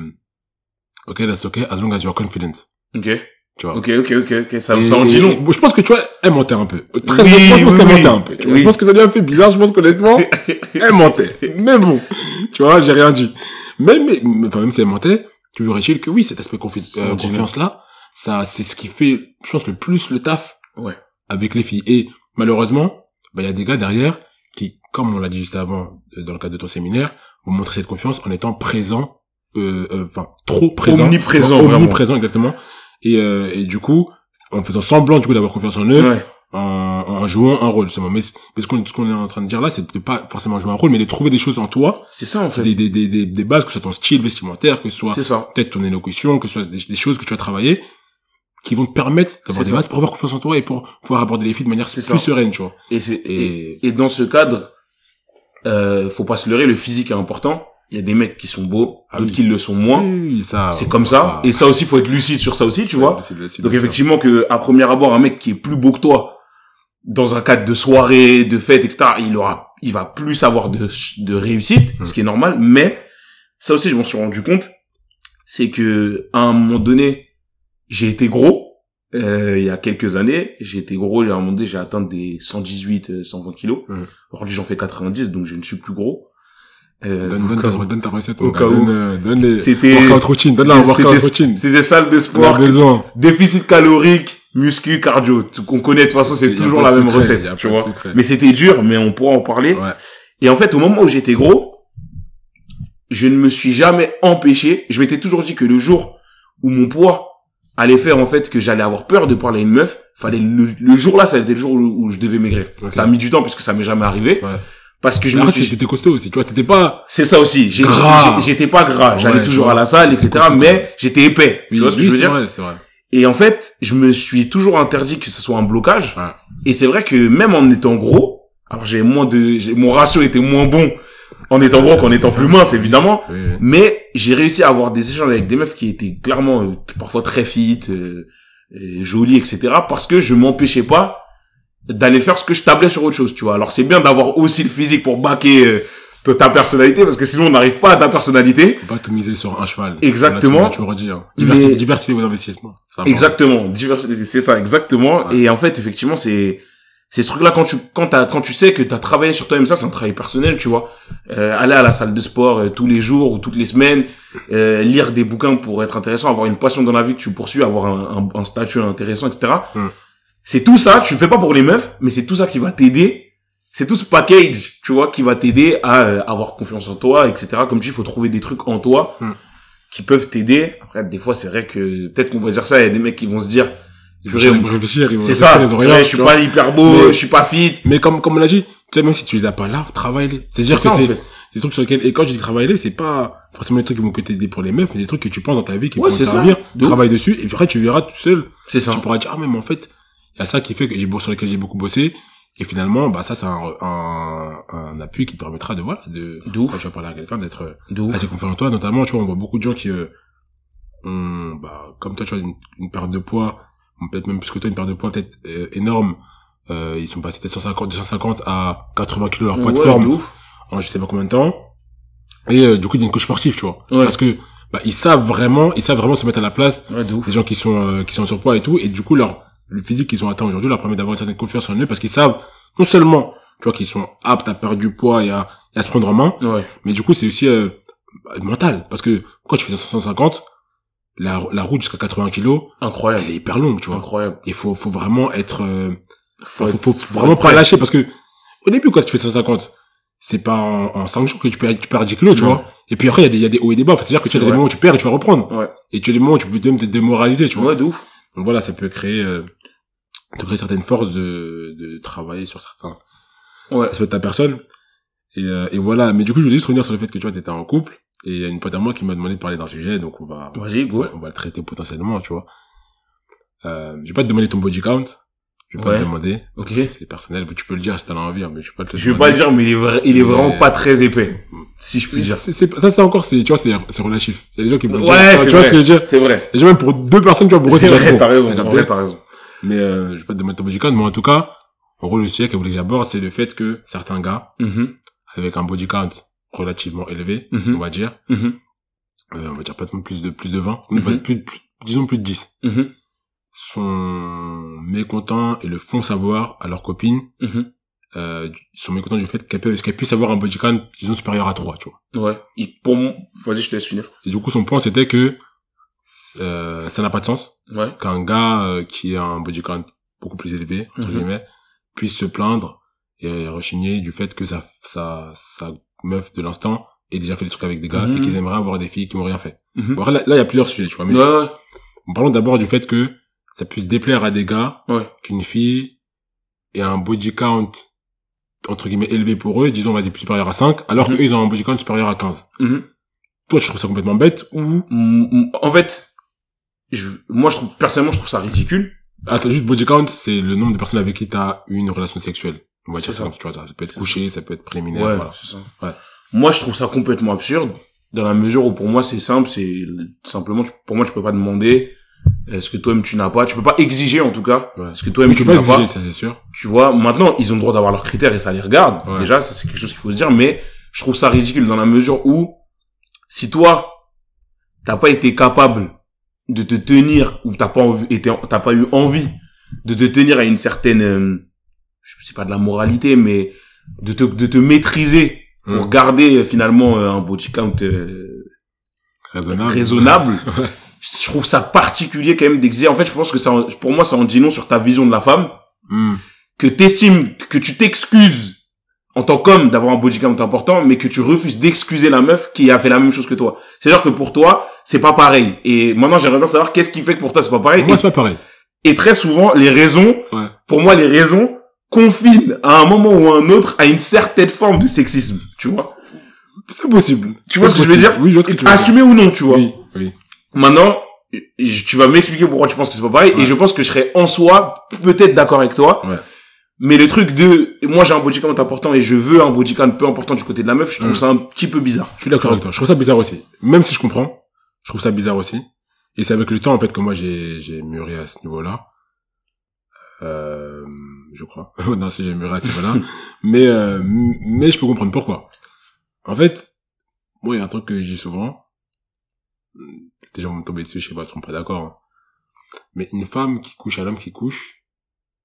[SPEAKER 2] ok, that's okay, as long as you're confident.
[SPEAKER 1] Ok.
[SPEAKER 2] Tu vois.
[SPEAKER 1] Ok, ok, ok, ok. Ça, ça en dit
[SPEAKER 2] bon, je pense que tu vois, elle mentait un peu. Très
[SPEAKER 1] Oui,
[SPEAKER 2] honnêtement, je pense
[SPEAKER 1] oui,
[SPEAKER 2] qu'elle
[SPEAKER 1] oui.
[SPEAKER 2] mentait un peu. tu vois.
[SPEAKER 1] Oui.
[SPEAKER 2] Je pense que ça lui a fait bizarre, je pense qu'honnêtement, elle mentait. Mais bon, tu vois, j'ai rien dit. Mais, mais, mais- enfin, même si elle mentait, toujours est-il que oui, cet aspect confi- euh, confiance-là, ça, c'est ce qui fait, je pense, le plus le taf
[SPEAKER 1] Ouais.
[SPEAKER 2] avec les filles. Et malheureusement, bah, il y a des gars derrière qui, comme on l'a dit juste avant, euh, dans le cadre de ton séminaire, vont montrer cette confiance en étant présent, euh, euh, enfin, trop présent.
[SPEAKER 1] Omniprésent.
[SPEAKER 2] Omniprésent, exactement. Et, euh, et du coup, en faisant semblant, du coup, d'avoir confiance en eux,
[SPEAKER 1] Ouais.
[SPEAKER 2] en, en jouant un rôle, justement. Mais, ce qu'on est en train de dire là, c'est de pas forcément jouer un rôle, mais de trouver des choses en toi,
[SPEAKER 1] C'est ça, en fait.
[SPEAKER 2] des, des, des, des, des bases, que ce soit ton style vestimentaire, que ce soit peut-être ton élocution, que ce soit des, des choses que tu as travaillées, qui vont te permettre d'avoir des bases pour avoir confiance en toi et pour pouvoir aborder les filles de manière plus
[SPEAKER 1] ça.
[SPEAKER 2] sereine, tu vois.
[SPEAKER 1] Et c'est, et,
[SPEAKER 2] Et,
[SPEAKER 1] et dans ce cadre, euh, faut pas se leurrer, le physique est important. Il y a des mecs qui sont beaux,
[SPEAKER 2] Ah
[SPEAKER 1] d'autres
[SPEAKER 2] oui.
[SPEAKER 1] qui le sont moins.
[SPEAKER 2] oui,
[SPEAKER 1] C'est comme ça. Et ça aussi, faut être lucide sur ça aussi, tu vois. Donc effectivement que à premier abord, un mec qui est plus beau que toi, dans un cadre de soirée, de fête, etc., il aura, il va plus avoir de, de réussite,
[SPEAKER 2] Mm.
[SPEAKER 1] ce qui est normal. Mais ça aussi, je m'en suis rendu compte, c'est que à un moment donné, j'ai été gros. euh, il y a quelques années, j'ai été gros. À un moment donné, j'ai atteint des 118, euh, 120 kilos.
[SPEAKER 2] Mm.
[SPEAKER 1] Aujourd'hui, j'en fais 90, donc je ne suis plus gros. Euh,
[SPEAKER 2] Donne, donne, ta, donne ta recette,
[SPEAKER 1] au cas où.
[SPEAKER 2] Donne, donne les
[SPEAKER 1] C'était,
[SPEAKER 2] routine. Donne la
[SPEAKER 1] c'était-
[SPEAKER 2] workout routine.
[SPEAKER 1] c'est des salles de
[SPEAKER 2] On
[SPEAKER 1] sport
[SPEAKER 2] besoin.
[SPEAKER 1] déficit calorique, muscu, cardio. Qu'on connaît, de toute façon, c'est toujours la même
[SPEAKER 2] secret,
[SPEAKER 1] recette, tu vois. Mais c'était dur, mais on pourra en parler.
[SPEAKER 2] Ouais.
[SPEAKER 1] Et en fait, au moment où j'étais gros, je ne me suis jamais empêché. Je m'étais toujours dit que le jour où mon poids allait faire, en fait, que j'allais avoir peur de parler à une meuf, fallait le, le jour là, ça a été le jour où, où je devais maigrir. Ça a mis du temps, puisque ça m'est jamais arrivé.
[SPEAKER 2] Ouais.
[SPEAKER 1] Parce que je me suis,
[SPEAKER 2] t'étais costaud aussi, tu vois, t'étais pas,
[SPEAKER 1] c'est ça aussi. J'étais pas gras. J'allais
[SPEAKER 2] Ouais,
[SPEAKER 1] toujours à la salle, etc. Mais j'étais épais.
[SPEAKER 2] oui,
[SPEAKER 1] tu vois ce que
[SPEAKER 2] oui,
[SPEAKER 1] je veux
[SPEAKER 2] c'est
[SPEAKER 1] dire?
[SPEAKER 2] vrai, c'est vrai.
[SPEAKER 1] Et en fait, je me suis toujours interdit que ce soit un blocage.
[SPEAKER 2] Ouais.
[SPEAKER 1] Et c'est vrai que même en étant gros, alors j'ai moins de, j'ai- mon ratio était moins bon en étant gros qu'en étant plus mince, évidemment.
[SPEAKER 2] Oui.
[SPEAKER 1] Mais j'ai réussi à avoir des échanges avec des meufs qui étaient clairement euh, parfois très fit, euh, euh, jolies, etc. Parce que je m'empêchais pas d'aller faire ce que je tablais sur autre chose, tu vois. Alors c'est bien d'avoir aussi le physique pour baquer euh, ta- personnalité, parce que sinon on n'arrive pas à ta personnalité.
[SPEAKER 2] Pas tout miser sur un cheval.
[SPEAKER 1] Exactement.
[SPEAKER 2] Dit, hein. Diversifier,
[SPEAKER 1] Mais-
[SPEAKER 2] diversifier vos investissements.
[SPEAKER 1] Exactement, diversité, c'est ça, exactement.
[SPEAKER 2] Ouais.
[SPEAKER 1] Et en fait, effectivement, c'est c'est ce truc-là quand tu quand t'as quand tu sais que t'as travaillé sur toi-même, ça, c'est un travail personnel, tu vois. Euh, aller à la salle de sport euh, tous les jours ou toutes les semaines, euh, lire des bouquins pour être intéressant, avoir une passion dans la vie que tu poursuis, avoir un, un, un statut intéressant, etc.
[SPEAKER 2] Hmm.
[SPEAKER 1] C'est tout ça. Tu le fais pas pour les meufs, mais c'est tout ça qui va t'aider. C'est tout ce package, tu vois, qui va t'aider à euh, avoir confiance en toi, etc. Comme tu dis, il faut trouver des trucs en toi
[SPEAKER 2] Hmm.
[SPEAKER 1] qui peuvent t'aider. Après, des fois, c'est vrai que peut-être qu'on va dire ça, il y a des mecs qui vont se dire, c'est ça.
[SPEAKER 2] ont rien,
[SPEAKER 1] Ouais, je suis pas hyper beau,
[SPEAKER 2] Mais-
[SPEAKER 1] je suis pas fit.
[SPEAKER 2] Mais comme, comme on l'a dit, tu sais, même si tu les as pas là, travaille-les. C'est-à-dire
[SPEAKER 1] C'est
[SPEAKER 2] que c'est, des trucs sur lesquels, et quand je dis travailler, c'est pas forcément des trucs qui vont que t'aider pour les meufs, mais des trucs que tu penses dans ta vie qui
[SPEAKER 1] Ouais,
[SPEAKER 2] vont te
[SPEAKER 1] ça.
[SPEAKER 2] servir.
[SPEAKER 1] De ouf.
[SPEAKER 2] Travaille dessus, et puis après, tu verras tout seul.
[SPEAKER 1] C'est ça.
[SPEAKER 2] Tu pourras dire, ah, mais en fait, il y a ça qui fait que j'ai sur lequel j'ai beaucoup bossé. Et finalement, bah, ça, c'est un, un, un appui qui te permettra de, voilà, de, quand tu vas parler à quelqu'un, d'être assez confiant en toi. Notamment, tu vois, on voit beaucoup de gens qui, euh, ont, bah, comme toi, tu vois, une, une perte de poids, peut-être même plus que toi, une perte de poids peut-être euh, énorme. Euh, ils sont passés de 150, de 150 à 80 kilos leur poids de forme
[SPEAKER 1] ouf.
[SPEAKER 2] en je sais pas combien de temps. Et euh, du coup, il y a une coach sportive, tu vois.
[SPEAKER 1] Ouais.
[SPEAKER 2] Parce que bah, ils savent vraiment, ils savent vraiment se mettre à la place
[SPEAKER 1] Ouais,
[SPEAKER 2] des gens qui sont euh, qui sont en surpoids et tout. Et du coup, leur le physique qu'ils ont atteint aujourd'hui leur permet d'avoir une certaine confiance en eux parce qu'ils savent non seulement tu vois qu'ils sont aptes à perdre du poids et à, et à se prendre en main,
[SPEAKER 1] Ouais.
[SPEAKER 2] mais du coup, c'est aussi euh, bah, mental parce que quand tu fais 150, la la route jusqu'à 80 kilos,
[SPEAKER 1] Incroyable.
[SPEAKER 2] elle est hyper longue, tu vois.
[SPEAKER 1] Incroyable.
[SPEAKER 2] Il faut faut vraiment être euh,
[SPEAKER 1] Faut,
[SPEAKER 2] faut, faut
[SPEAKER 1] faut
[SPEAKER 2] vraiment pas lâcher parce que au début quand tu fais 150 c'est pas en, en 5 jours que tu perds tu perds 10 kilos tu vois et puis après il y a des il y a des hauts et des bas c'est à dire que tu as des moments où tu perds et tu vas reprendre
[SPEAKER 1] Ouais.
[SPEAKER 2] et tu as des moments où tu peux même te démoraliser tu vois
[SPEAKER 1] Ouais, de ouf.
[SPEAKER 2] Donc voilà ça peut créer euh, te créer certaines forces de de travailler sur certains
[SPEAKER 1] Ouais.
[SPEAKER 2] aspects de ta personne et euh, et voilà mais du coup je voulais juste revenir sur le fait que tu vois t'étais en couple et il y a une pote à moi qui m'a demandé de parler d'un sujet donc on va
[SPEAKER 1] go.
[SPEAKER 2] Ouais, on va le traiter potentiellement, tu vois. Euh, je vais pas te demander ton body count. Je vais pas te demander.
[SPEAKER 1] Ok.
[SPEAKER 2] C'est personnel, mais tu peux le dire si t'en as envie, hein, mais je vais pas te le
[SPEAKER 1] Je vais pas le dire, mais il est, vrai- il est
[SPEAKER 2] Mais-
[SPEAKER 1] vraiment pas très épais. Si je puis dire.
[SPEAKER 2] Ça, c'est encore, c'est, tu vois, c'est, c'est relatif. C'est les gens qui vont dire,
[SPEAKER 1] Ouais, c'est
[SPEAKER 2] tu vois ce que je veux dire?
[SPEAKER 1] C'est vrai.
[SPEAKER 2] Déjà, même pour deux personnes, tu vois, pour eux,
[SPEAKER 1] C'est vrai, t'as raison.
[SPEAKER 2] T'as
[SPEAKER 1] En
[SPEAKER 2] capté
[SPEAKER 1] vrai, t'as raison.
[SPEAKER 2] Mais, euh, je vais pas te demander ton body count, mais en tout cas, en gros, le sujet qu'elle voulait que j'aborde, c'est le fait que certains gars,
[SPEAKER 1] Mhm,
[SPEAKER 2] avec un body count relativement élevé,
[SPEAKER 1] Mhm.
[SPEAKER 2] on va dire,
[SPEAKER 1] mhm,
[SPEAKER 2] euh, on va dire pas plus de, plus de 20,
[SPEAKER 1] Mhm.
[SPEAKER 2] plus, plus- plus- disons plus de 10,
[SPEAKER 1] mhm,
[SPEAKER 2] sont mécontents et le font savoir à leurs copines,
[SPEAKER 1] mhm.
[SPEAKER 2] euh, ils sont mécontents du fait qu'elles puissent avoir un body count, disons, supérieur à 3, tu vois.
[SPEAKER 1] Ouais. Il- pour moi, vas-y, je te laisse finir.
[SPEAKER 2] Et du coup, son point, c'était que, euh, ça n'a pas de sens
[SPEAKER 1] Ouais.
[SPEAKER 2] qu'un gars euh, qui a un body count beaucoup plus élevé, entre
[SPEAKER 1] Mhm.
[SPEAKER 2] guillemets, puisse se plaindre et rechigner du fait que sa, sa, sa meuf de l'instant ait déjà fait des trucs avec des gars
[SPEAKER 1] Mhm.
[SPEAKER 2] et qu'ils aimeraient avoir des filles qui n'ont rien fait.
[SPEAKER 1] Mhm.
[SPEAKER 2] Bon, après, là, il y a plusieurs sujets, tu vois. Mais
[SPEAKER 1] Ouais, ouais.
[SPEAKER 2] parlons d'abord du fait que ça puisse déplaire à des gars
[SPEAKER 1] Ouais.
[SPEAKER 2] qu'une fille ait un body count entre guillemets élevé pour eux, disons vas-y supérieur à 5, alors qu'eux ils ont un body count supérieur à 15.
[SPEAKER 1] Mhm.
[SPEAKER 2] Toi, je trouve ça complètement bête ou
[SPEAKER 1] Mm, mm, En fait, je, moi, je trouve, personnellement, je trouve ça ridicule.
[SPEAKER 2] Attends, juste body count, c'est le nombre de personnes avec qui tu as eu une relation sexuelle. On va dire ça,
[SPEAKER 1] ça.
[SPEAKER 2] tu vois, ça peut être couché, ça peut être préliminaire,
[SPEAKER 1] Ouais,
[SPEAKER 2] voilà.
[SPEAKER 1] ça.
[SPEAKER 2] Ouais.
[SPEAKER 1] Moi, je trouve ça complètement absurde, dans la mesure où pour moi, c'est simple, c'est simplement, tu- pour moi, tu peux pas demander ce que toi-même tu n'as pas? Tu peux pas exiger, en tout cas,
[SPEAKER 2] Ouais.
[SPEAKER 1] ce que toi-même tu
[SPEAKER 2] tu peux
[SPEAKER 1] n'as
[SPEAKER 2] pas? exiger, ça c'est sûr.
[SPEAKER 1] Tu vois, maintenant, ils ont le droit d'avoir leurs critères et ça les regarde.
[SPEAKER 2] Ouais.
[SPEAKER 1] Déjà, ça c'est quelque chose qu'il faut se dire, mais je trouve ça ridicule dans la mesure où, si toi, t'as pas été capable de te tenir, ou t'as pas envie, été, t'as pas eu envie de te tenir à une certaine, euh, je sais pas de la moralité, mais de te, de te maîtriser pour garder euh, finalement euh, un body count euh,
[SPEAKER 2] Raisonnable.
[SPEAKER 1] raisonnable. Je trouve ça particulier quand même d'exiger. En fait, je pense que ça, pour moi, ça en dit non sur ta vision de la femme
[SPEAKER 2] Hmm.
[SPEAKER 1] que t'estimes, que tu t'excuses en tant qu'homme d'avoir un body count important, mais que tu refuses d'excuser la meuf qui a fait la même chose que toi. C'est-à-dire que pour toi, c'est pas pareil. Et maintenant, j'aimerais bien savoir qu'est-ce qui fait que pour toi, c'est pas pareil.
[SPEAKER 2] Pour moi, c'est pas pareil.
[SPEAKER 1] et, très souvent, les raisons,
[SPEAKER 2] Ouais.
[SPEAKER 1] pour moi, les raisons confinent à un moment ou à un autre à une certaine forme de sexisme. Tu vois?
[SPEAKER 2] C'est possible.
[SPEAKER 1] Tu vois ce que je veux dire?
[SPEAKER 2] Oui, je vois ce que tu veux dire.
[SPEAKER 1] Assumé ou non, tu vois?
[SPEAKER 2] Oui, oui.
[SPEAKER 1] Maintenant, tu vas m'expliquer pourquoi tu penses que c'est pas pareil,
[SPEAKER 2] Ouais.
[SPEAKER 1] et je pense que je serais en soi peut-être d'accord avec toi.
[SPEAKER 2] Ouais.
[SPEAKER 1] Mais le truc de, moi j'ai un body count important et je veux un body count peu important du côté de la meuf, je trouve
[SPEAKER 2] Mm.
[SPEAKER 1] ça un petit peu bizarre.
[SPEAKER 2] Je suis d'accord avec toi. Je trouve ça bizarre aussi. Même si je comprends, je trouve ça bizarre aussi. Et c'est avec le temps, en fait, que moi, j'ai, j'ai mûri à ce niveau-là. Euh, je crois. non, si j'ai mûri à ce niveau-là. mais, euh, mais je peux comprendre pourquoi. En fait, moi, il y a un truc que je dis souvent. Des gens vont me tomber dessus, je sais pas, ils seront pas d'accord. hein. Mais une femme qui couche à l'homme qui couche,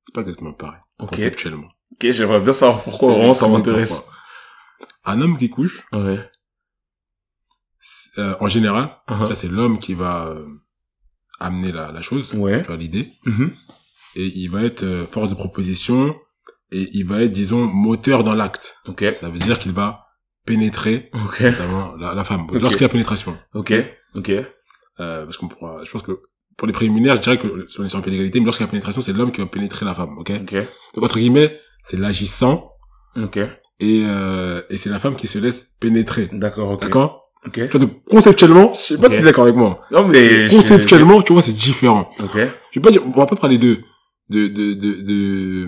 [SPEAKER 2] c'est pas exactement pareil.
[SPEAKER 1] Ok.
[SPEAKER 2] Conceptuellement.
[SPEAKER 1] Ok, j'aimerais bien savoir pourquoi, vraiment ça m'intéresse.
[SPEAKER 2] Un homme qui couche,
[SPEAKER 1] Ouais.
[SPEAKER 2] euh, en général. Ça, c'est l'homme qui va euh, amener la, la chose,
[SPEAKER 1] Ouais.
[SPEAKER 2] tu vois, l'idée.
[SPEAKER 1] Mhm.
[SPEAKER 2] Et il va être euh, force de proposition et il va être, disons, moteur dans l'acte.
[SPEAKER 1] Ok.
[SPEAKER 2] Ça veut dire qu'il va pénétrer,
[SPEAKER 1] Ok.
[SPEAKER 2] notamment, la, la femme. Lorsqu'il y a pénétration.
[SPEAKER 1] Ok? Ok.
[SPEAKER 2] Euh, parce qu'on pourra, je pense que pour les préliminaires, je dirais que on est sur un pied d'égalité, mais lorsqu'il y a pénétration, c'est l'homme qui va pénétrer la femme, ok?
[SPEAKER 1] Ok.
[SPEAKER 2] Donc, entre guillemets, c'est l'agissant
[SPEAKER 1] Ok.
[SPEAKER 2] et, euh, et c'est la femme qui se laisse pénétrer.
[SPEAKER 1] D'accord, ok.
[SPEAKER 2] D'accord?
[SPEAKER 1] Ok.
[SPEAKER 2] Tu vois, donc, conceptuellement, je sais pas
[SPEAKER 1] Ok.
[SPEAKER 2] si tu es d'accord avec moi.
[SPEAKER 1] Non, mais...
[SPEAKER 2] Conceptuellement, tu vois, c'est différent.
[SPEAKER 1] Ok.
[SPEAKER 2] je vais pas dire, on va pas parler de, de, de, de, de,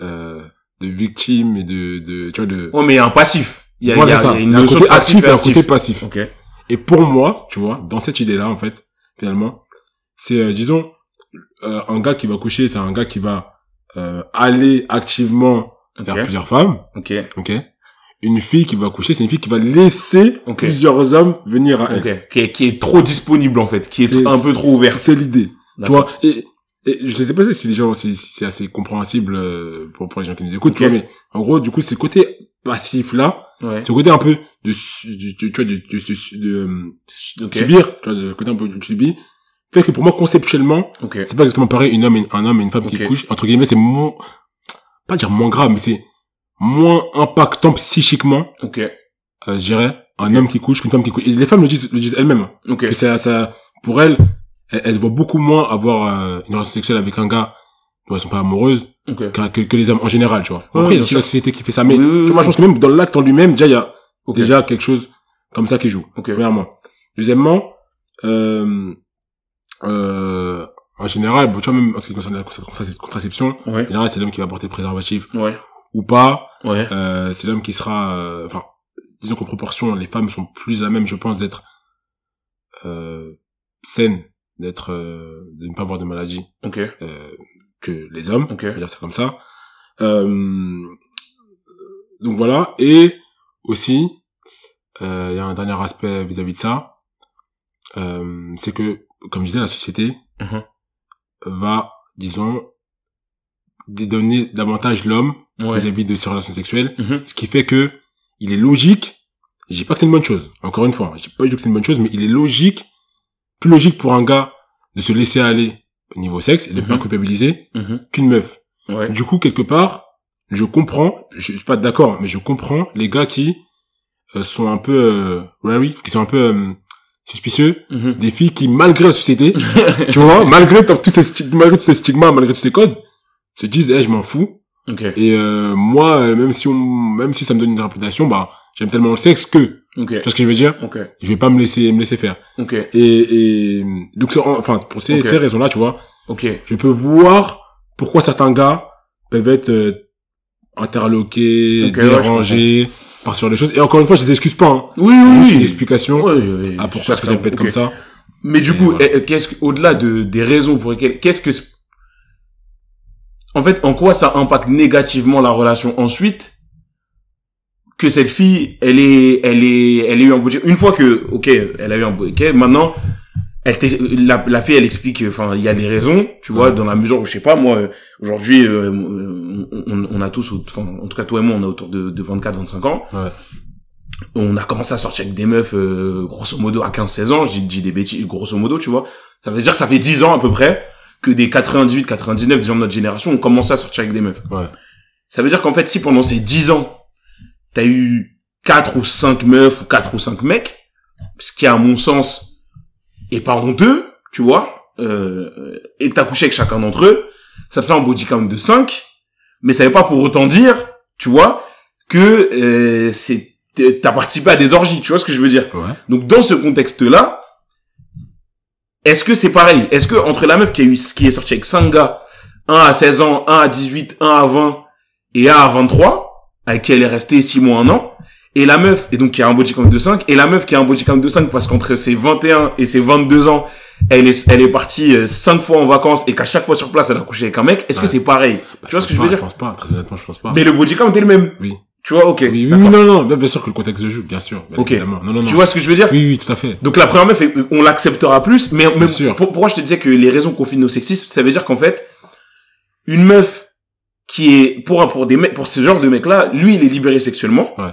[SPEAKER 2] euh, de victime et de, de, tu vois, de,
[SPEAKER 1] Ouais, mais il y a un passif. Il y a,
[SPEAKER 2] Voilà
[SPEAKER 1] il y a- y a une
[SPEAKER 2] Il y a un
[SPEAKER 1] notion
[SPEAKER 2] côté
[SPEAKER 1] de passif et
[SPEAKER 2] un côté passif.
[SPEAKER 1] Ok.
[SPEAKER 2] Et pour moi, tu vois, dans cette idée-là, en fait, finalement, c'est, euh, disons, euh, un gars qui va coucher, c'est un gars qui va, euh, aller activement vers plusieurs femmes,
[SPEAKER 1] Ok.
[SPEAKER 2] ok? Une fille qui va coucher, c'est une fille qui va laisser plusieurs hommes venir à elle.
[SPEAKER 1] Ok. Qui est, qui est trop disponible, en fait. Qui est, un peu trop ouvert.
[SPEAKER 2] C'est l'idée. Tu vois, et, et je sais pas si les gens, si, si c'est assez compréhensible euh, pour, pour les gens qui nous écoutent, tu vois, mais en gros, du coup, ce côté passif là,
[SPEAKER 1] Ouais.
[SPEAKER 2] ce côté un peu de, tu vois, de, de, de, de, euh,
[SPEAKER 1] Ok.
[SPEAKER 2] subir, tu vois, ce côté un peu de subir, fait que pour moi, conceptuellement,
[SPEAKER 1] Ok.
[SPEAKER 2] c'est pas exactement pareil, une homme et, un homme et une femme
[SPEAKER 1] Ok.
[SPEAKER 2] qui couchent, entre guillemets, c'est moins, pas dire moins grave, mais c'est moins impactant psychiquement,
[SPEAKER 1] Ok.
[SPEAKER 2] euh, je dirais, un homme qui couche qu'une femme qui couche. Et les femmes le disent, le disent elles-mêmes que ça, ça, pour elles, elles, elles voient beaucoup moins avoir euh, une relation sexuelle avec un gars dont elles sont pas amoureuses que, que, que les hommes en général, tu vois.
[SPEAKER 1] Ouais,
[SPEAKER 2] Après, il y a aussi la société qui fait ça, mais
[SPEAKER 1] Oui, oui,
[SPEAKER 2] tu vois,
[SPEAKER 1] oui,
[SPEAKER 2] moi, je pense que même dans l'acte en lui-même, déjà, il y a
[SPEAKER 1] Ok.
[SPEAKER 2] déjà quelque chose comme ça qui joue.
[SPEAKER 1] Ok.
[SPEAKER 2] Premièrement. Deuxièmement, euh, euh, en général, bon, tu vois, même en ce qui concerne la contra- contraception, en
[SPEAKER 1] Ouais.
[SPEAKER 2] général, c'est l'homme qui va porter le préservatif
[SPEAKER 1] Ouais.
[SPEAKER 2] ou pas.
[SPEAKER 1] Ouais.
[SPEAKER 2] Euh, c'est l'homme qui sera, euh, enfin, disons qu'en proportion, les femmes sont plus à même, je pense, d'être euh, saines, d'être, euh, de ne pas avoir de maladie
[SPEAKER 1] Ok.
[SPEAKER 2] euh, que les hommes.
[SPEAKER 1] Ok.
[SPEAKER 2] On va dire ça comme ça. Euh, donc voilà. Et aussi, il y a un dernier aspect vis-à-vis de ça, euh, c'est que, comme je disais, la société
[SPEAKER 1] Mhm.
[SPEAKER 2] va, disons, dédonner davantage l'homme
[SPEAKER 1] Ouais.
[SPEAKER 2] vis-à-vis de ses relations sexuelles,
[SPEAKER 1] Mhm.
[SPEAKER 2] ce qui fait que il est logique. Je dis pas que c'est une bonne chose. Encore une fois, je dis pas que c'est une bonne chose, mais il est logique, plus logique pour un gars de se laisser aller au niveau sexe et de ne pas
[SPEAKER 1] Mhm.
[SPEAKER 2] culpabiliser qu'une meuf.
[SPEAKER 1] Ouais.
[SPEAKER 2] Du coup, quelque part, je comprends, je suis pas d'accord, mais je comprends les gars qui euh, sont un peu euh, wary, qui sont un peu euh, suspicieux,
[SPEAKER 1] Mhm.
[SPEAKER 2] des filles qui, malgré la société, tu vois, malgré tous ces stigmas, malgré tous ces stigmas, malgré tous ces codes, se disent, eh, je m'en fous.
[SPEAKER 1] Ok.
[SPEAKER 2] Et euh, moi, euh, même si on, même si ça me donne une réputation, bah, j'aime tellement le sexe que,
[SPEAKER 1] Ok.
[SPEAKER 2] tu vois ce que je veux dire?
[SPEAKER 1] Ok.
[SPEAKER 2] Je vais pas me laisser, me laisser faire. Et, et donc, enfin, pour ces, ces raisons-là, tu vois, je peux voir pourquoi certains gars peuvent être euh, interloqués,
[SPEAKER 1] ouais,
[SPEAKER 2] dérangés par genre de choses. Et encore une fois, je les excuse pas. Hein.
[SPEAKER 1] Oui,
[SPEAKER 2] Juste
[SPEAKER 1] oui,
[SPEAKER 2] une
[SPEAKER 1] oui.
[SPEAKER 2] explication
[SPEAKER 1] ouais, ouais.
[SPEAKER 2] à pourquoi est-ce que ça peut être comme ça.
[SPEAKER 1] Mais du
[SPEAKER 2] Et
[SPEAKER 1] coup,
[SPEAKER 2] voilà.
[SPEAKER 1] qu'est-ce que, au-delà de, des raisons pour lesquelles, qu'est-ce que, en fait, en quoi ça impacte négativement la relation ensuite que cette fille, elle est, elle est, elle a eu un budget. Une fois que, ok, elle a eu un budget, maintenant, elle la, la fille, elle explique, enfin, il y a des raisons, tu vois,
[SPEAKER 2] Ouais.
[SPEAKER 1] dans la mesure où, je sais pas, moi, euh, aujourd'hui, euh, on, on- a tous, enfin, en tout cas, toi et moi, on a autour de, de 24, 25 ans.
[SPEAKER 2] Ouais.
[SPEAKER 1] On a commencé à sortir avec des meufs, euh, grosso modo, à 15, 16 ans, je dis, je dis des bêtises, grosso modo, tu vois. Ça veut dire que ça fait 10 ans, à peu près, que des 98, 99, des gens de notre génération ont commencé à sortir avec des meufs.
[SPEAKER 2] Ouais.
[SPEAKER 1] Ça veut dire qu'en fait, si pendant ces 10 ans, t'as eu 4 ou 5 meufs ou 4 ou 5 mecs, ce qui à mon sens est pas honteux, tu vois, euh, et que t'as couché avec chacun d'entre eux, ça te fait un body count de 5, mais ça veut pas pour autant dire, tu vois, que euh, c'est t'as participé à des orgies, tu vois ce que je veux dire
[SPEAKER 2] Ouais.
[SPEAKER 1] donc dans ce contexte-là, est-ce que c'est pareil? Est-ce que entre la meuf qui, a eu, qui est sortie avec 5 gars, un à 16 ans, un à 18, un à 20 et un à 23, avec qui elle est restée 6 mois, un an, et la meuf, et donc qui a un body count de 5, et la meuf qui a un body count de 5 parce qu'entre ses 21 et ses 22 ans, elle est, elle est partie 5 fois en vacances et qu'à chaque fois sur place elle a couché avec un mec, est-ce que c'est pareil
[SPEAKER 2] Bah,
[SPEAKER 1] Tu vois ce que je veux dire
[SPEAKER 2] Je pense pas. Très honnêtement, je pense pas.
[SPEAKER 1] Mais le body count est le même.
[SPEAKER 2] Oui.
[SPEAKER 1] Tu vois, ok.
[SPEAKER 2] Oui, oui, non, non, bien, sûr que le contexte de jeu, bien sûr. bien
[SPEAKER 1] Ok.
[SPEAKER 2] évidemment. Non, non, non.
[SPEAKER 1] Tu vois ce que je veux dire
[SPEAKER 2] Oui, oui, tout à fait.
[SPEAKER 1] Donc la première meuf, on l'acceptera plus, mais, mais
[SPEAKER 2] sûr.
[SPEAKER 1] pour- pourquoi je te disais que les raisons confinent au sexisme, ça veut dire qu'en fait, une meuf qui est pour un- pour des mecs, pour ce genre de mec là, lui il est libéré sexuellement,
[SPEAKER 2] Ouais.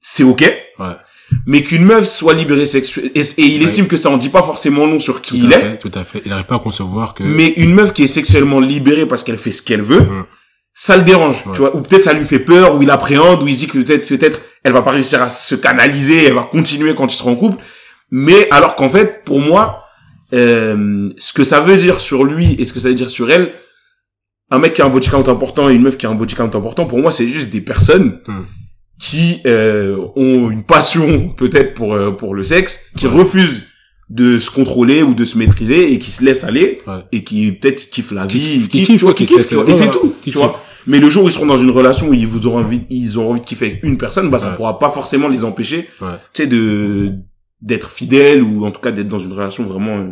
[SPEAKER 1] C'est ok,
[SPEAKER 2] Ouais.
[SPEAKER 1] mais qu'une meuf soit libérée sexuellement et, et il
[SPEAKER 2] Ouais.
[SPEAKER 1] estime que ça en dit pas forcément long sur qui
[SPEAKER 2] Tout
[SPEAKER 1] il est,
[SPEAKER 2] fait, tout à fait. Il n'arrive pas à concevoir que.
[SPEAKER 1] mais une meuf qui est sexuellement libérée parce qu'elle fait ce qu'elle veut, ça le dérange,
[SPEAKER 2] Ouais.
[SPEAKER 1] tu vois, ou peut-être ça lui fait peur, ou il appréhende, ou il se dit que peut-être peut-être elle va pas réussir à se canaliser, elle va continuer quand ils seront en couple, mais alors qu'en fait, pour moi, euh, ce que ça veut dire sur lui et ce que ça veut dire sur elle, un mec qui a un body count important et une meuf qui a un body count important, pour moi, c'est juste des personnes
[SPEAKER 2] Mm.
[SPEAKER 1] Qui euh, ont une passion peut-être pour euh, pour le sexe, qui
[SPEAKER 2] Ouais.
[SPEAKER 1] refusent de se contrôler ou de se maîtriser et qui se laissent aller
[SPEAKER 2] Ouais.
[SPEAKER 1] et qui peut-être kiffent la vie,
[SPEAKER 2] Qui-
[SPEAKER 1] kiffent, tu vois, qui kiffent, et c'est tout, tu vois. Mais le jour où ils seront dans une relation où ils vous auront envie, ils auront envie de kiffer avec une personne, bah ça
[SPEAKER 2] Ouais.
[SPEAKER 1] pourra pas forcément les empêcher, tu sais, de d'être fidèle ou en tout cas d'être dans une relation vraiment euh,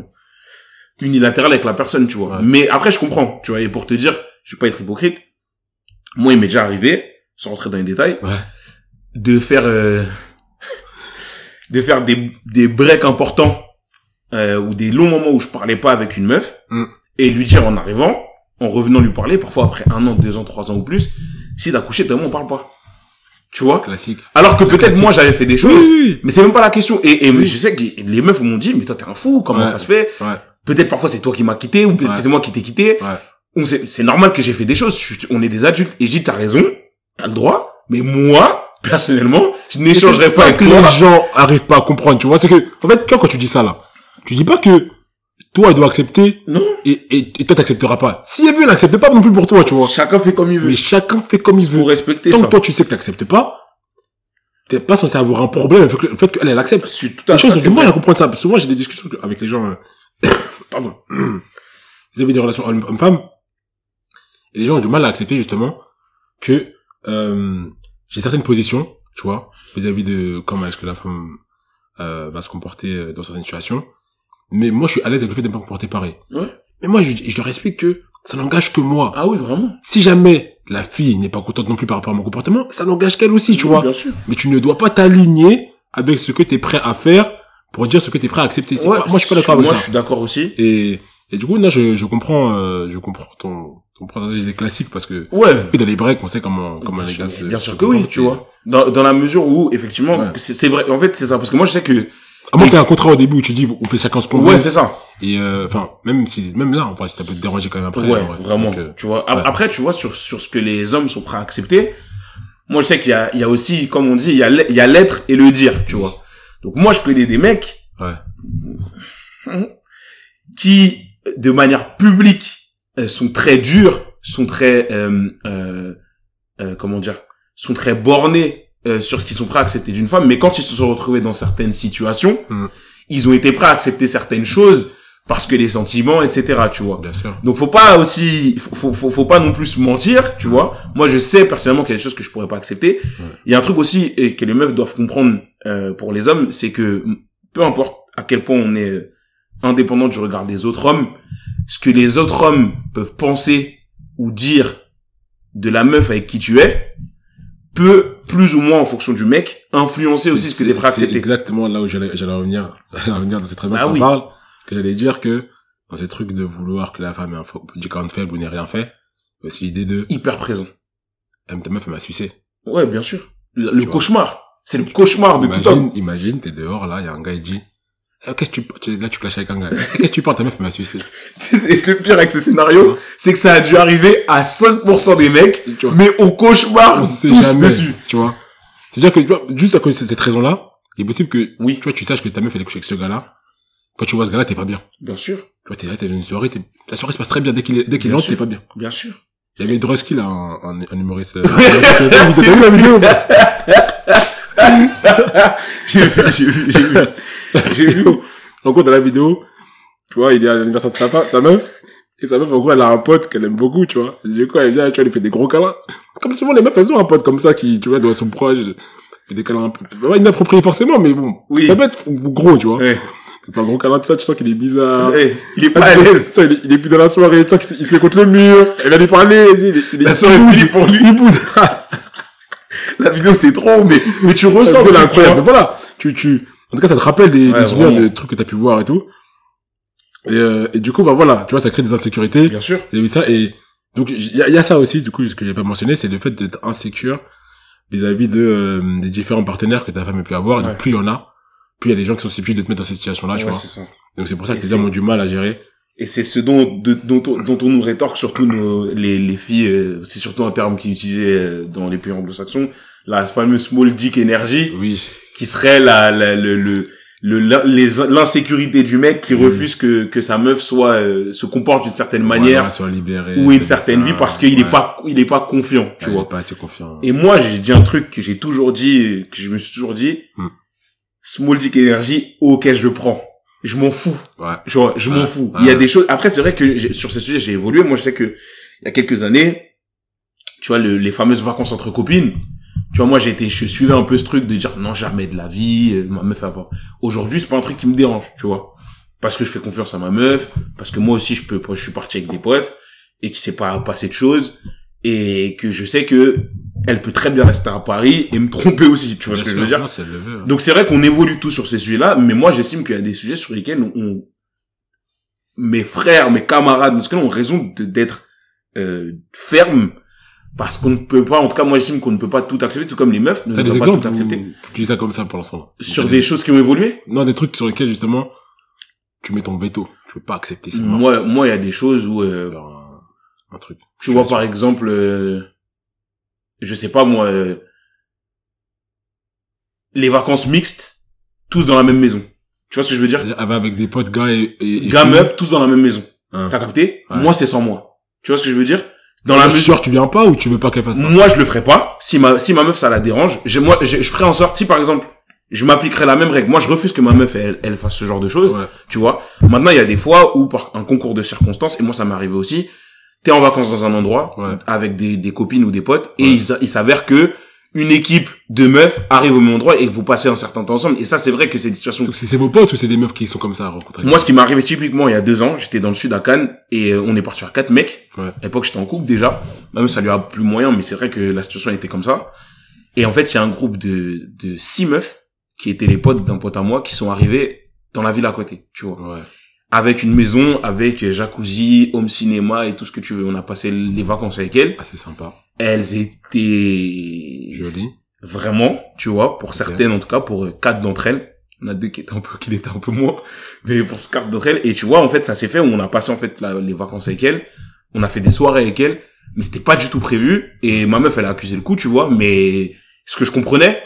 [SPEAKER 1] unilatérale avec la personne, tu vois. Mais après, je comprends, tu vois. Et pour te dire, je vais pas être hypocrite. Moi, il m'est déjà arrivé, sans rentrer dans les détails. De faire euh, de faire des des breaks importants euh, ou des longs moments où je parlais pas avec une meuf
[SPEAKER 2] Mm.
[SPEAKER 1] et lui dire en arrivant, en revenant lui parler, parfois après un an, deux ans, trois ans ou plus, si t'as couché, tellement on parle pas. Tu vois?
[SPEAKER 2] Classique.
[SPEAKER 1] Alors que peut-être moi j'avais fait des choses,
[SPEAKER 2] oui, oui.
[SPEAKER 1] mais c'est même pas la question. Et, et je sais que les meufs m'ont dit, mais toi t'es un fou, comment
[SPEAKER 2] Ouais.
[SPEAKER 1] ça se fait?
[SPEAKER 2] Ouais.
[SPEAKER 1] Peut-être parfois c'est toi qui m'as quitté ou peut-être
[SPEAKER 2] Ouais.
[SPEAKER 1] c'est moi qui t'ai quitté. C'est normal que j'ai fait des choses. Je on est des adultes. Et je dis, t'as raison, t'as le droit. Mais moi, personnellement, je n'échangerai pas avec
[SPEAKER 2] que
[SPEAKER 1] toi.
[SPEAKER 2] les gens arrivent pas à comprendre, tu vois. C'est que, en fait, tu vois, quand tu dis ça, là, tu dis pas que toi, elle doit accepter
[SPEAKER 1] Non.
[SPEAKER 2] et, et, et toi, t'accepteras pas. Si elle veut, elle n'accepte pas non plus pour toi, tu vois.
[SPEAKER 1] Chacun fait comme il veut.
[SPEAKER 2] Mais chacun fait comme il
[SPEAKER 1] Il faut
[SPEAKER 2] veut.
[SPEAKER 1] respecter
[SPEAKER 2] Tant
[SPEAKER 1] ça.
[SPEAKER 2] que toi, tu sais que t'acceptes pas, t'es pas censé avoir un problème avec le fait qu'elle, elle accepte.
[SPEAKER 1] Je suis tout à
[SPEAKER 2] Les ont du mal à comprendre ça. Souvent, j'ai des discussions avec les gens, euh, pardon. vis-à-vis des relations homme- homme-femme. Et les gens ont du mal à accepter justement que euh, j'ai certaines positions, tu vois, vis-à-vis de comment est-ce que la femme euh, va se comporter euh, dans certaines situations. Mais moi, je suis à l'aise avec le fait de ne pas me comporter pareil.
[SPEAKER 1] Ouais.
[SPEAKER 2] Mais moi, je, je leur explique que ça n'engage que moi.
[SPEAKER 1] Ah oui, vraiment.
[SPEAKER 2] Si jamais la fille n'est pas contente non plus par rapport à mon comportement, ça n'engage qu'elle aussi, tu
[SPEAKER 1] Oui,
[SPEAKER 2] vois.
[SPEAKER 1] Bien sûr.
[SPEAKER 2] Mais tu ne dois pas t'aligner avec ce que tu es prêt à faire pour dire ce que tu es prêt à accepter.
[SPEAKER 1] Ouais,
[SPEAKER 2] pas- moi, je suis pas d'accord avec
[SPEAKER 1] Moi,
[SPEAKER 2] ça.
[SPEAKER 1] je suis d'accord aussi.
[SPEAKER 2] Et, et du coup, là, je, je comprends, euh, je comprends ton, ton processus des classiques parce que,
[SPEAKER 1] Ouais.
[SPEAKER 2] dans les breaks, on sait comment, comment
[SPEAKER 1] bien
[SPEAKER 2] les
[SPEAKER 1] sûr,
[SPEAKER 2] gars se...
[SPEAKER 1] bien sûr
[SPEAKER 2] se
[SPEAKER 1] que oui, tu vois. Dans, dans la mesure où, effectivement,
[SPEAKER 2] Ouais.
[SPEAKER 1] c'est vrai. En fait, c'est ça. Parce que moi, je sais que.
[SPEAKER 2] À moins que t'aies un contrat au début où tu dis, on fait chacun ce qu'on
[SPEAKER 1] Ouais, c'est ça.
[SPEAKER 2] Et, euh, enfin, même si, même là, enfin, ça peut te déranger quand même après.
[SPEAKER 1] ouais,
[SPEAKER 2] vrai.
[SPEAKER 1] vraiment.
[SPEAKER 2] Donc, euh,
[SPEAKER 1] Tu vois.
[SPEAKER 2] Ouais.
[SPEAKER 1] Après, tu vois, sur, sur ce que les hommes sont prêts à accepter, moi, je sais qu'il y a, il y a aussi, comme on dit, il y a il y a l'être et le dire, tu vois. Donc, moi, je connais des mecs
[SPEAKER 2] ouais.
[SPEAKER 1] qui, de manière publique, euh, sont très durs, sont très, euh, euh, euh, comment dire, sont très bornés euh, sur ce qu'ils sont prêts à accepter d'une femme, mais quand ils se sont retrouvés dans certaines situations,
[SPEAKER 2] Mm.
[SPEAKER 1] ils ont été prêts à accepter certaines choses parce que les sentiments, etc., tu vois.
[SPEAKER 2] Bien sûr.
[SPEAKER 1] Donc faut pas aussi, faut, faut, faut, pas non plus mentir, tu vois. Moi je sais personnellement qu'il y a des choses que je pourrais pas accepter. Il y a un truc aussi et que les meufs doivent comprendre euh, pour les hommes, c'est que peu importe à quel point on est euh, indépendant du regard des autres hommes, ce que les autres hommes peuvent penser ou dire de la meuf avec qui tu es peut plus ou moins en fonction du mec influencer aussi ce que
[SPEAKER 2] C'est-
[SPEAKER 1] t'es prêt à
[SPEAKER 2] c'est
[SPEAKER 1] accepter.
[SPEAKER 2] exactement là où j'allais, j'allais revenir, j'allais revenir dans cette bien
[SPEAKER 1] Bah
[SPEAKER 2] qu'on
[SPEAKER 1] oui.
[SPEAKER 2] parle, que j'allais dire que, dans ces trucs de vouloir que la femme ait un faux- petit corps faible ou n'ait rien fait, aussi l'idée de,
[SPEAKER 1] Hyper présent.
[SPEAKER 2] aime ta meuf, elle m'a sucé.
[SPEAKER 1] Ouais, bien sûr. Le, cauchemar. C'est le cauchemar de tout homme.
[SPEAKER 2] Imagine, imagine, t'es dehors, là, il y a un gars, il dit, qu'est-ce que tu, là, tu clashes avec un gars. Eh, Qu'est-ce que tu parles, ta meuf, m'a sucé.
[SPEAKER 1] Et le pire avec ce scénario, c'est que ça a dû arriver à 5% des mecs, mais au cauchemar,
[SPEAKER 2] On
[SPEAKER 1] tous
[SPEAKER 2] jamais,
[SPEAKER 1] dessus.
[SPEAKER 2] Tu vois. C'est-à-dire que, tu vois, juste à cause de cette raison-là, il est possible que,
[SPEAKER 1] Oui.
[SPEAKER 2] tu vois, tu saches que ta meuf, elle est couchée avec ce gars-là. Quand tu vois ce gars-là, t'es pas bien.
[SPEAKER 1] Bien sûr,
[SPEAKER 2] Tu vois, t'es là, t'es dans une soirée, t'es- la soirée se passe très bien dès qu'il est, dès qu'il
[SPEAKER 1] Bien
[SPEAKER 2] entre,
[SPEAKER 1] sûr.
[SPEAKER 2] t'es pas bien.
[SPEAKER 1] bien sûr.
[SPEAKER 2] Il y avait Drusky, là, un, un, un humoriste. euh, T'as vu la vidéo
[SPEAKER 1] J'ai vu, j'ai vu, j'ai vu.
[SPEAKER 2] J'ai vu. En gros, dans la vidéo, tu vois, il est à l'anniversaire de sa, sa meuf. Et sa meuf, en gros, elle a un pote qu'elle aime beaucoup, tu vois. Et du coup, elle vient, tu vois, elle lui fait des gros câlins. Comme souvent, les meufs, elles ont un pote comme ça qui, tu vois, doit sont proches. Fait des câlins un peu, pas inappropriés forcément, mais bon.
[SPEAKER 1] Oui.
[SPEAKER 2] Ça peut être gros, tu vois.
[SPEAKER 1] Ouais.
[SPEAKER 2] Un gros câlin de ça, tu sens qu'il est bizarre.
[SPEAKER 1] Ouais, il est pas à l'aise.
[SPEAKER 2] il, est, il est plus dans la soirée, tu sens qu'il se- il se met contre le mur. Elle vient lui parler, il est, il est,
[SPEAKER 1] La soirée finie
[SPEAKER 2] boude.
[SPEAKER 1] pour lui.
[SPEAKER 2] Il boude.
[SPEAKER 1] La vidéo, c'est trop, mais, mais tu ressens
[SPEAKER 2] c'est
[SPEAKER 1] le truc,
[SPEAKER 2] incroyable.
[SPEAKER 1] tu
[SPEAKER 2] Mais voilà, tu, tu, en tout cas, ça te rappelle des,
[SPEAKER 1] Ouais,
[SPEAKER 2] des souvenirs
[SPEAKER 1] vraiment.
[SPEAKER 2] de trucs que t'as pu voir et tout. Et, euh, et du coup, bah voilà, tu vois, ça crée des
[SPEAKER 1] vois.
[SPEAKER 2] insécurités.
[SPEAKER 1] Bien sûr.
[SPEAKER 2] Avait ça, et donc, il y y a ça aussi, du coup, ce que j'ai pas mentionné, c'est le fait d'être insécure vis-à-vis de, euh, des différents partenaires que ta femme a pu avoir. Et
[SPEAKER 1] Ouais.
[SPEAKER 2] plus il y en a, plus il y a des gens qui sont susceptibles de te mettre dans cette situation-là, tu
[SPEAKER 1] Ouais,
[SPEAKER 2] vois.
[SPEAKER 1] c'est ça.
[SPEAKER 2] Donc, c'est pour ça que
[SPEAKER 1] Et
[SPEAKER 2] les
[SPEAKER 1] c'est-
[SPEAKER 2] hommes ont du mal à gérer.
[SPEAKER 1] Et c'est ce dont, de- dont, on- dont on nous rétorque surtout nos, les, les filles, euh, c'est surtout un terme qui est utilisé euh, dans les pays anglo-saxons, la fameuse small dick energy,
[SPEAKER 2] Oui.
[SPEAKER 1] qui serait la, la le, le, l'insécurité du mec qui refuse que, que sa meuf soit, euh, se comporte d'une certaine manière
[SPEAKER 2] Voilà, soit libéré.
[SPEAKER 1] ou une certaine
[SPEAKER 2] ça.
[SPEAKER 1] vie parce qu'il
[SPEAKER 2] Ouais.
[SPEAKER 1] est pas, il est pas confiant, tu
[SPEAKER 2] Ouais, il
[SPEAKER 1] vois.
[SPEAKER 2] est pas assez confiant.
[SPEAKER 1] Et moi, j'ai dit un truc que j'ai toujours dit, que je me suis toujours dit,
[SPEAKER 2] Hmm.
[SPEAKER 1] small dick energy, ok, je le prends. Je m'en fous.
[SPEAKER 2] Ouais.
[SPEAKER 1] Je, vois, je m'en fous. Il y a des choses. Après, c'est vrai que j'ai- sur ce sujet, j'ai évolué. Moi, je sais que il y a quelques années, tu vois, le- les fameuses vacances entre copines. Tu vois, moi, j'ai été, je suivais un peu ce truc de dire non jamais de la vie, euh, ma meuf pas. Aujourd'hui, c'est pas un truc qui me dérange, tu vois, parce que je fais confiance à ma meuf, parce que moi aussi, je peux, je suis parti avec des potes et qu'il s'est pas passé de choses et que je sais que elle peut très bien rester à Paris et me tromper aussi. Tu vois ce que je veux dire
[SPEAKER 2] Non, c'est le veut.
[SPEAKER 1] donc c'est vrai qu'on évolue tous sur ces sujets-là, mais moi j'estime qu'il y a des sujets sur lesquels on, on- mes frères, mes camarades, parce que ont raison d'être euh, fermes, parce qu'on ne peut pas, en tout cas moi j'estime qu'on ne peut pas tout accepter, tout comme les meufs ne
[SPEAKER 2] des
[SPEAKER 1] doivent pas tout accepter.
[SPEAKER 2] tu dis ça comme ça pour l'instant.
[SPEAKER 1] Sur des choses qui ont évolué,
[SPEAKER 2] Non, des trucs sur lesquels, justement, tu mets ton veto. Tu peux pas accepter ça.
[SPEAKER 1] moi, moi il y a des choses où, euh,
[SPEAKER 2] un, un truc.
[SPEAKER 1] tu vois par exemple, euh, je sais pas moi, euh, les vacances mixtes, tous dans la même maison. Tu vois ce que je veux dire?
[SPEAKER 2] Ah bah, avec des potes, gars et, et,
[SPEAKER 1] Gars, meufs, tous dans la même maison.
[SPEAKER 2] Hein.
[SPEAKER 1] T'as capté?
[SPEAKER 2] Ouais.
[SPEAKER 1] Moi, c'est sans moi. Tu vois ce que je veux dire? Dans la
[SPEAKER 2] Genre,
[SPEAKER 1] mesure...
[SPEAKER 2] genre, tu viens pas ou tu veux pas qu'elle fasse ça?
[SPEAKER 1] Moi, je le ferai pas. Si ma, si ma meuf, ça la dérange, je, moi, je, je ferai en sorte, si par exemple, je m'appliquerai la même règle. Moi, je refuse que ma meuf, elle, elle fasse ce genre de choses.
[SPEAKER 2] Ouais.
[SPEAKER 1] Tu vois. Maintenant, il y a des fois où, par un concours de circonstances, et moi, ça m'est arrivé aussi, t'es en vacances dans un endroit,
[SPEAKER 2] Ouais.
[SPEAKER 1] avec des, des copines ou des potes, et
[SPEAKER 2] Ouais.
[SPEAKER 1] il, s'avère que une équipe de meufs arrive au même endroit et vous passez un certain temps ensemble. Et ça, c'est vrai que c'est des situations
[SPEAKER 2] Donc c'est c'est vos potes ou c'est des meufs qui sont comme ça à rencontrer?
[SPEAKER 1] Moi, ce qui m'est arrivé typiquement il y a deux ans, j'étais dans le sud à Cannes et euh, on est parti à quatre mecs.
[SPEAKER 2] Ouais.
[SPEAKER 1] À l'époque, j'étais en couple déjà. Même ça lui a plus moyen, mais c'est vrai que la situation était comme ça. Et en fait, il y a un groupe de, de six meufs qui étaient les potes d'un pote à moi qui sont arrivés dans la ville à côté, tu vois.
[SPEAKER 2] Ouais.
[SPEAKER 1] Avec une maison, avec jacuzzi, home cinéma et tout ce que tu veux. On a passé les vacances avec elles.
[SPEAKER 2] Ah, c'est sympa.
[SPEAKER 1] Elles étaient
[SPEAKER 2] Joli.
[SPEAKER 1] vraiment, tu vois, pour certaines en tout cas, pour euh, quatre d'entre elles. On a deux qui étaient un peu, qui étaient un peu moins, mais pour ce quatre d'entre elles. Et tu vois, en fait, ça s'est fait où on a passé en fait la- les vacances avec elles. On a fait des soirées avec elles, mais c'était pas du tout prévu. Et ma meuf, elle a accusé le coup, tu vois, mais ce que je comprenais.